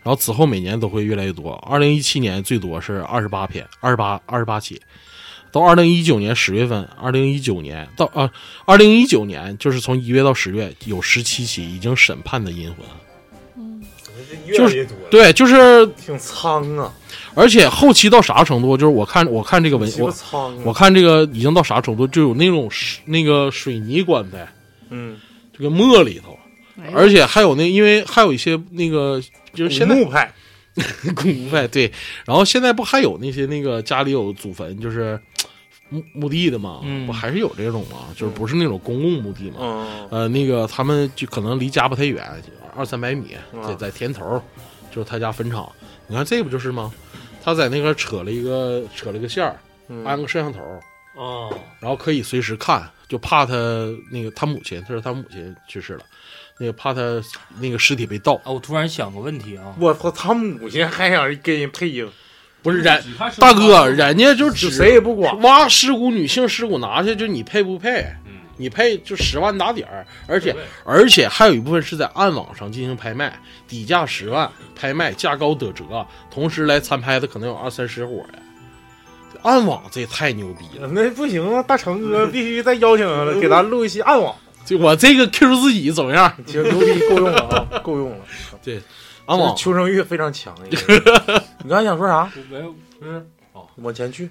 然后此后每年都会越来越多。二零一七年最多是二十八篇，二十八二十八起。到二零一九年十月份，二零一九年到啊，二零一九年就是从一月到十月有十七起已经审判的阴婚。越来越多，对，就是挺苍啊，而且后期到啥程度？就是我看我看这个文我我看这个已经到啥程度？就有那种那个水泥棺材，嗯，这个墓里头，而且还有那因为还有一些那个就是现在古墓派，*laughs* 古墓派对，然后现在不还有那些那个家里有祖坟，就是墓墓地的嘛，嗯不还是有这种吗？就是不是那种公共墓地嘛？嗯，呃，那个他们就可能离家不太远，二三百米，嗯在在田头，就是他家坟场。你看这不就是吗？他在那个扯了一个扯了个线儿，嗯安个摄像头，哦，然后可以随时看，就怕他那个他母亲，他说他母亲去世了，那个怕他那个尸体被盗。啊，我突然想个问题啊，我操，他母亲还想给人配音，不是人大哥，人家就只就谁也不管。挖尸骨女性尸骨拿去，就你配不配？嗯，你配就十万打底儿，而且而且还有一部分是在暗网上进行拍卖，底价十万，拍卖价高得折，同时来参拍的可能有二三十伙的。暗网这也太牛逼了！那不行啊，大成哥必须再邀请他了，给咱录一期暗网，*laughs* 就我这个 Q 自己怎么样？行，牛逼，够用了啊，够用了。对暗网求生欲非常强。*laughs* 你刚才想说啥？没有不是往前去。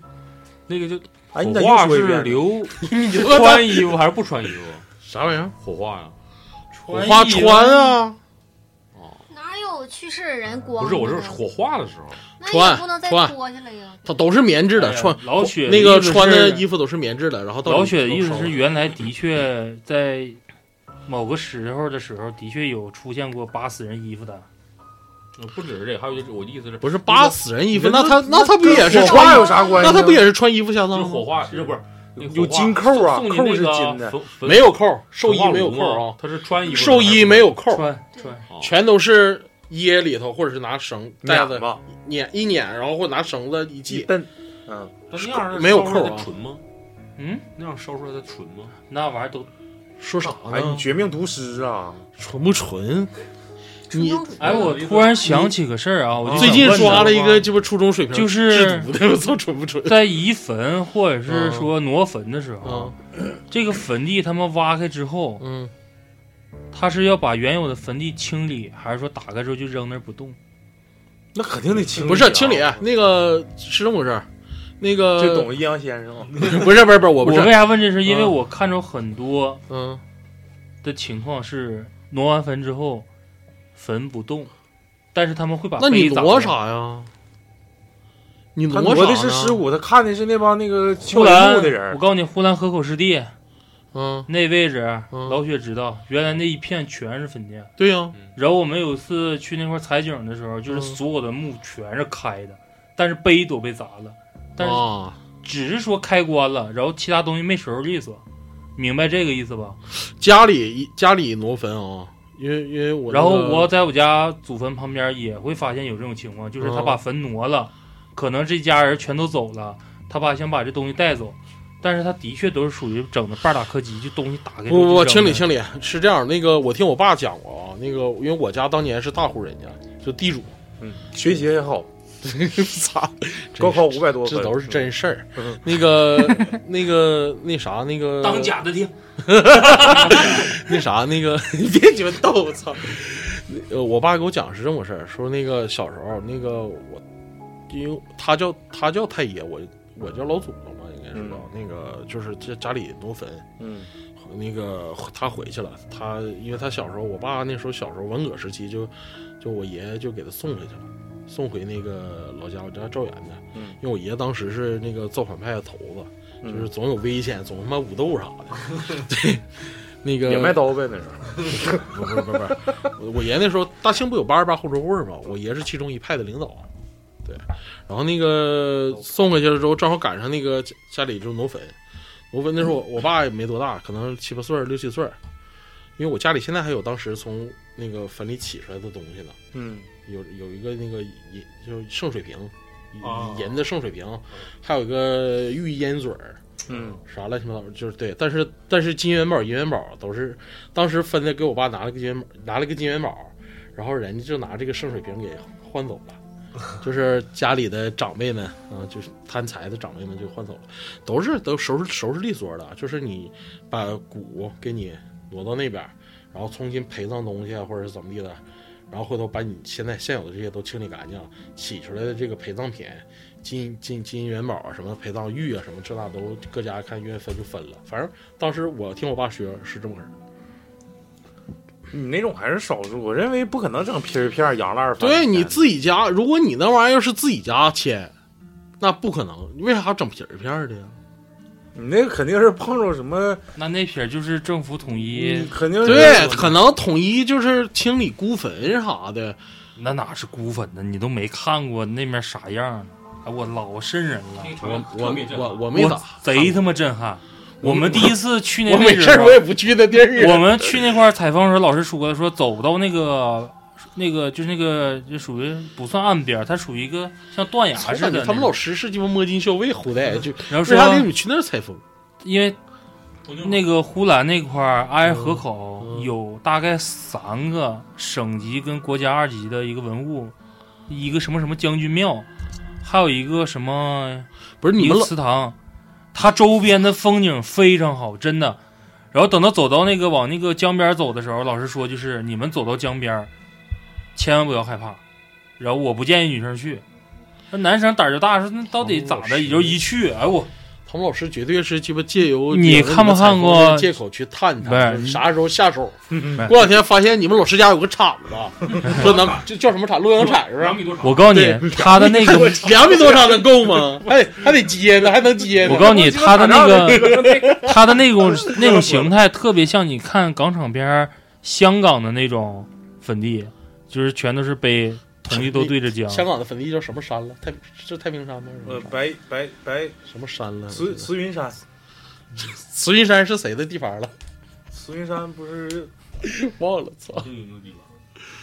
那个就哎，你咋火化是？留 *laughs* 你穿衣服还是不穿衣服？啥玩意儿？火化呀？火化穿啊，哪有去世的人光？不是，我是火化的时候，那穿也不能再穿脱下来呀。它都是棉质的，哎穿老雪那个穿的衣服都是棉质的，然后到老雪的意思是，原来的确在某个时候的时候，的确有出现过扒死人衣服的。呃不只是这，还有就是我的意思是，不是扒死人衣服，那那他那他不也是穿有啥关系？那他不也是穿衣服下葬吗？就火化，是不是有金扣啊扣是金的没有扣，寿衣没有扣啊，他是穿衣服，寿衣没有扣，穿穿，啊全都是掖里头，或者是拿绳带子撵吧，撵一撵，然后或拿绳子一一系。蹬，嗯，那那样没有扣啊纯吗？嗯，那样烧出来的纯吗？那玩意儿都说啥哎，你呢？绝命毒师啊！纯不纯？你哎，我突然想起个事儿啊，我就最近刷了一个鸡巴初中水平就是制毒的，*laughs* 我操，纯不纯？在移坟或者是说挪坟的时候，嗯 *clears throat* 这个坟地他们挖开之后，嗯，他是要把原有的坟地清理，还是说打开之后就扔那儿不动？那肯定得清不是清理，那个是这么回事儿。那个就懂阴阳先生 *laughs* 吗？不是不是不是，我不是我为，啥问这事？因为嗯我看着很多嗯，的情况是挪完坟之后，坟不动，但是他们会把那你挪？啥呀？你挪的是尸骨，他看的是那帮那个敲呼兰的，人我。告诉你，呼兰河口湿地嗯，那位置，嗯老雪知道，原来那一片全是坟地。对呀，然后我们有一次去那块儿采景的时候，就是嗯所有的墓全是开的，但是碑都被砸了，但是啊，只是说开棺了，然后其他东西没收拾利索，明白这个意思吧？家里家里挪坟啊，因为因为我那然后我在我家祖坟旁边也会发现有这种情况，就是他嗯。把坟挪了，可能这家人全都走了，他爸想把这东西带走，但是他的确都是属于整的半打磕机，就东西打开之后不不清理清理是这样。那个我听我爸讲过啊，那个因为我家当年是大户人家，就地主，嗯，学习也好，操，*laughs* 高考五百多分，这都是真事儿嗯。那个那个那啥那个当假的听，*laughs* 那啥那个，*laughs* 你别鸡巴逗我操！呃，我爸给我讲是这么回事儿，说那个小时候那个我，因为他叫他叫太爷，我我叫老祖宗嘛，应该知道。那个就是这家里挪坟，嗯那个他回去了，他因为他小时候，我爸那时候小时候文革时期就就我爷爷就给他送回去了，送回那个老家，我家赵源的。嗯因为我爷当时是那个造反派的头子，嗯就是总有危险，总他妈武斗啥的。*laughs* 对，那个也卖刀呗那时候。*laughs* 不不不不是，我我爷那时候大庆不有八十八后桌会吗？我爷是其中一派的领导。对，然后那个送回去了之后，正好赶上那个家家里就挪坟，挪坟那时候我我爸也没多大，可能七八岁儿六七岁儿，因为我家里现在还有当时从那个坟里起出来的东西呢，嗯有有一个那个银就是圣水瓶，啊银的圣水瓶，还有一个玉烟嘴儿，嗯啥乱七八糟，就是对，但是但是金元宝、银元宝都是当时分的，给我爸拿了个金元宝，拿了个金元宝，然后人家就拿这个圣水瓶给换走了。*laughs* 就是家里的长辈们啊，就是贪财的长辈们就换走了，都是都收拾收拾利索的。就是你把骨给你挪到那边，然后重新陪葬东西啊，或者是怎么地的，然后回头把你现在现有的这些都清理干净，洗出来的这个陪葬品，金金金银元宝啊，什么陪葬玉啊，什么这那都各家看愿意分就分了。反正当时我听我爸说是这么回事。你那种还是少数，我认为不可能整皮儿片儿羊烂儿翻对你自己家，如果你那玩意儿要是自己家切，那不可能。你为啥整皮儿片儿的呀？你那个肯定是碰着什么，那那撇就是政府统一你，肯定对，可能统一就是清理孤坟啥的。那哪是孤坟呢？你都没看过那面啥样呢？哎，我老瘆人了，我我我我没咋贼他妈震撼。我们第一次去那我没事儿我也不去那地儿。我们去那块儿采风时候，老师说的，说走到那个那个就是那个就属于不算岸边儿，它属于一个像断崖似的他们老师是鸡巴摸金校尉后代，就然后说为啥领你们去那儿采风？因为那个呼兰那块儿挨河口嗯有大概三个省级跟国家二级的一个文物，一个什么什么将军庙，还有一个什么不是你们老祠堂，它周边的风景非常好，真的。然后等到走到那个往那个江边走的时候，老师说就是你们走到江边儿，千万不要害怕。然后我不建议女生去，那男生胆儿就大，说那到底咋的？也就一去，哎我他们老师绝对是鸡巴借由你看没看过借口去探不探，啥时候下手？*laughs* 过两天发现你们老师家有个铲子，说能这叫什么铲？洛阳铲是吧？米多长？我告诉你，他的那个两米多长能够吗？还得还得接呢，还能接呢。我告诉你，他的那个，他的那种那种形态特别像你看港场边儿香港的那种坟地，就是全都是碑，统一都对着江。香港的坟地叫什么山了？太是太平山吗？呃，白白白什么山了？慈慈云山，慈云山是谁的地盘了？慈云山不是？*laughs* 忘了，操！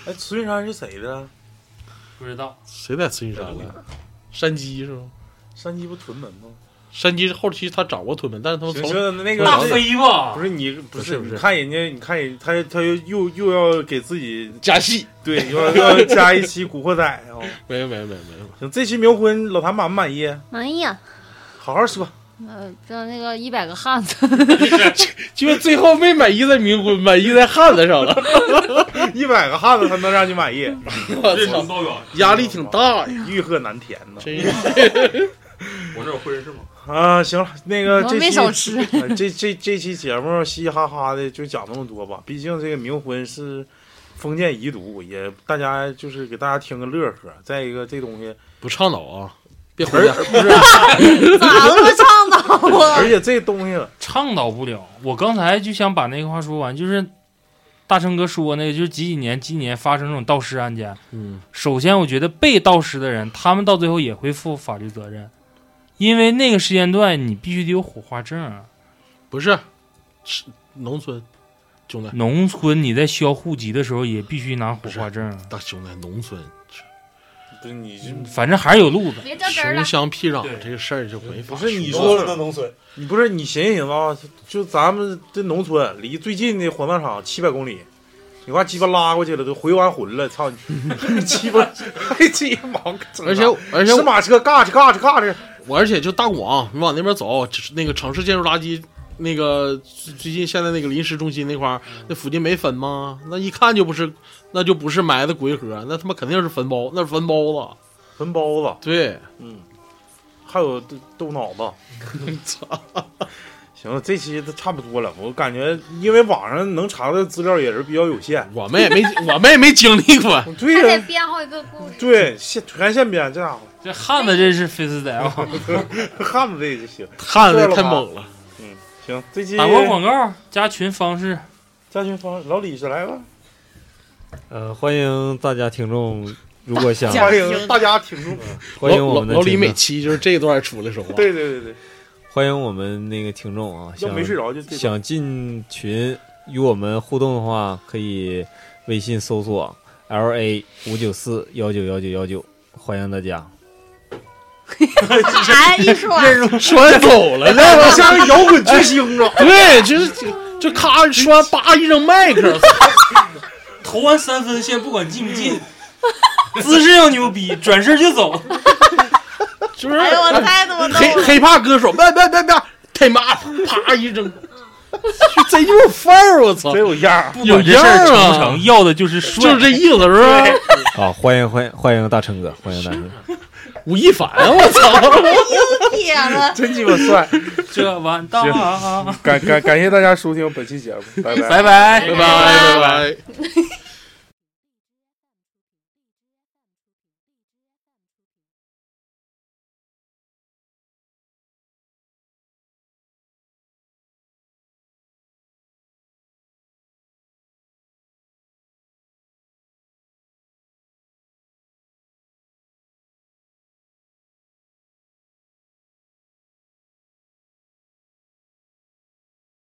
哎，慈云山是谁的？不知道，谁在慈云山了？山鸡是吗？山鸡不屯门吗？山鸡后期他掌握屯门，但是他们从，那个大飞吧不？是你不是不是看人家，你看人他他又又又要给自己加戏，对，又要又要加一期《古惑仔》啊。没有没有没有没有。行，这期冥婚老谭满不满意？满意啊。好好说。呃，这那个一百个汉子，*laughs* 就最后没满意在冥婚，满意在汉子上了。*laughs* 一百个汉子才能让你满意，压力挺大呀！欲壑难填呐。*laughs* 我这有会人事吗？啊，行了，那个没这期少吃。*laughs* 呃这这这期节目嘻嘻哈哈的就讲那么多吧，毕竟这个冥婚是封建遗毒，也大家就是给大家听个乐呵。再一个，这东西，不倡导啊，别回而家。不是，咋那么倡导啊？*laughs* 而且这东西 *laughs* 倡导不了。我刚才就想把那个话说完，就是大成哥说那个，就是几几年几几年发生这种盗尸案件。嗯，首先，我觉得被盗尸的人，他们到最后也会负法律责任，因为那个时间段你必须得有火化证啊。不是，是农村，兄弟，农村你在销户籍的时候也必须拿火化证啊，大兄弟，农村不是你这反正还是有路子。别较真穷。乡僻壤这个事儿就没法不是你说。说的农村，你不是你寻思寻思啊，就咱们这农村离最近的火葬场七百公里，你把鸡巴拉过去了，都回完魂了，操你。*laughs* 鸡巴还鸡巴忙而且而且是马车嘎吱嘎吱嘎吱，我而且就大广，你往那边走，就是那个城市建筑垃圾，那个最最近现在那个临时中心那块儿，那附近没坟吗？那一看就不是，那就不是埋的鬼盒，那他妈肯定是坟包，那是坟包子。坟包子，对，嗯，还有豆豆脑子。*laughs* 行了，这期都差不多了。我感觉，因为网上能查的资料也是比较有限。我们也没我们也没经历过，*laughs* 对还得呀、编好几个故事。对，现全现编，这家伙这汉子真是非死仔啊！*laughs* 汉子这就行。*laughs* 汉子太猛了。嗯行，这期打波广告，加群方式，加群方老李是来吧，呃，欢迎大家听众，如果想欢迎大家听众。欢迎我们的听众老老李每期就是这一段出来说话，对对对对，欢迎我们那个听众啊，想没睡着就想进群与我们互动的话，可以微信搜索 L A 五九四幺九幺九幺九，欢迎大家。*laughs* 哎，一说说完走了，*laughs* 这个像个摇滚巨星啊！*laughs* 对，就是就就咔说完，叭一扔麦克，投完三分线，不管进不进，姿势要牛逼，转身就走。就是哎呦我太多逗了。黑黑怕歌手，别别别别，太妈啪一扔，真有范儿，我操真，有样儿。不管这事儿成不成，要的就是帅。就是这意思，是吧？啊，*laughs* 欢迎欢迎欢迎大成哥，欢迎大成哥。吴亦凡，我操！天了，*laughs* 真鸡巴帅！这完蛋了！感感感谢大家收听本期节目，拜拜。拜拜拜拜拜拜。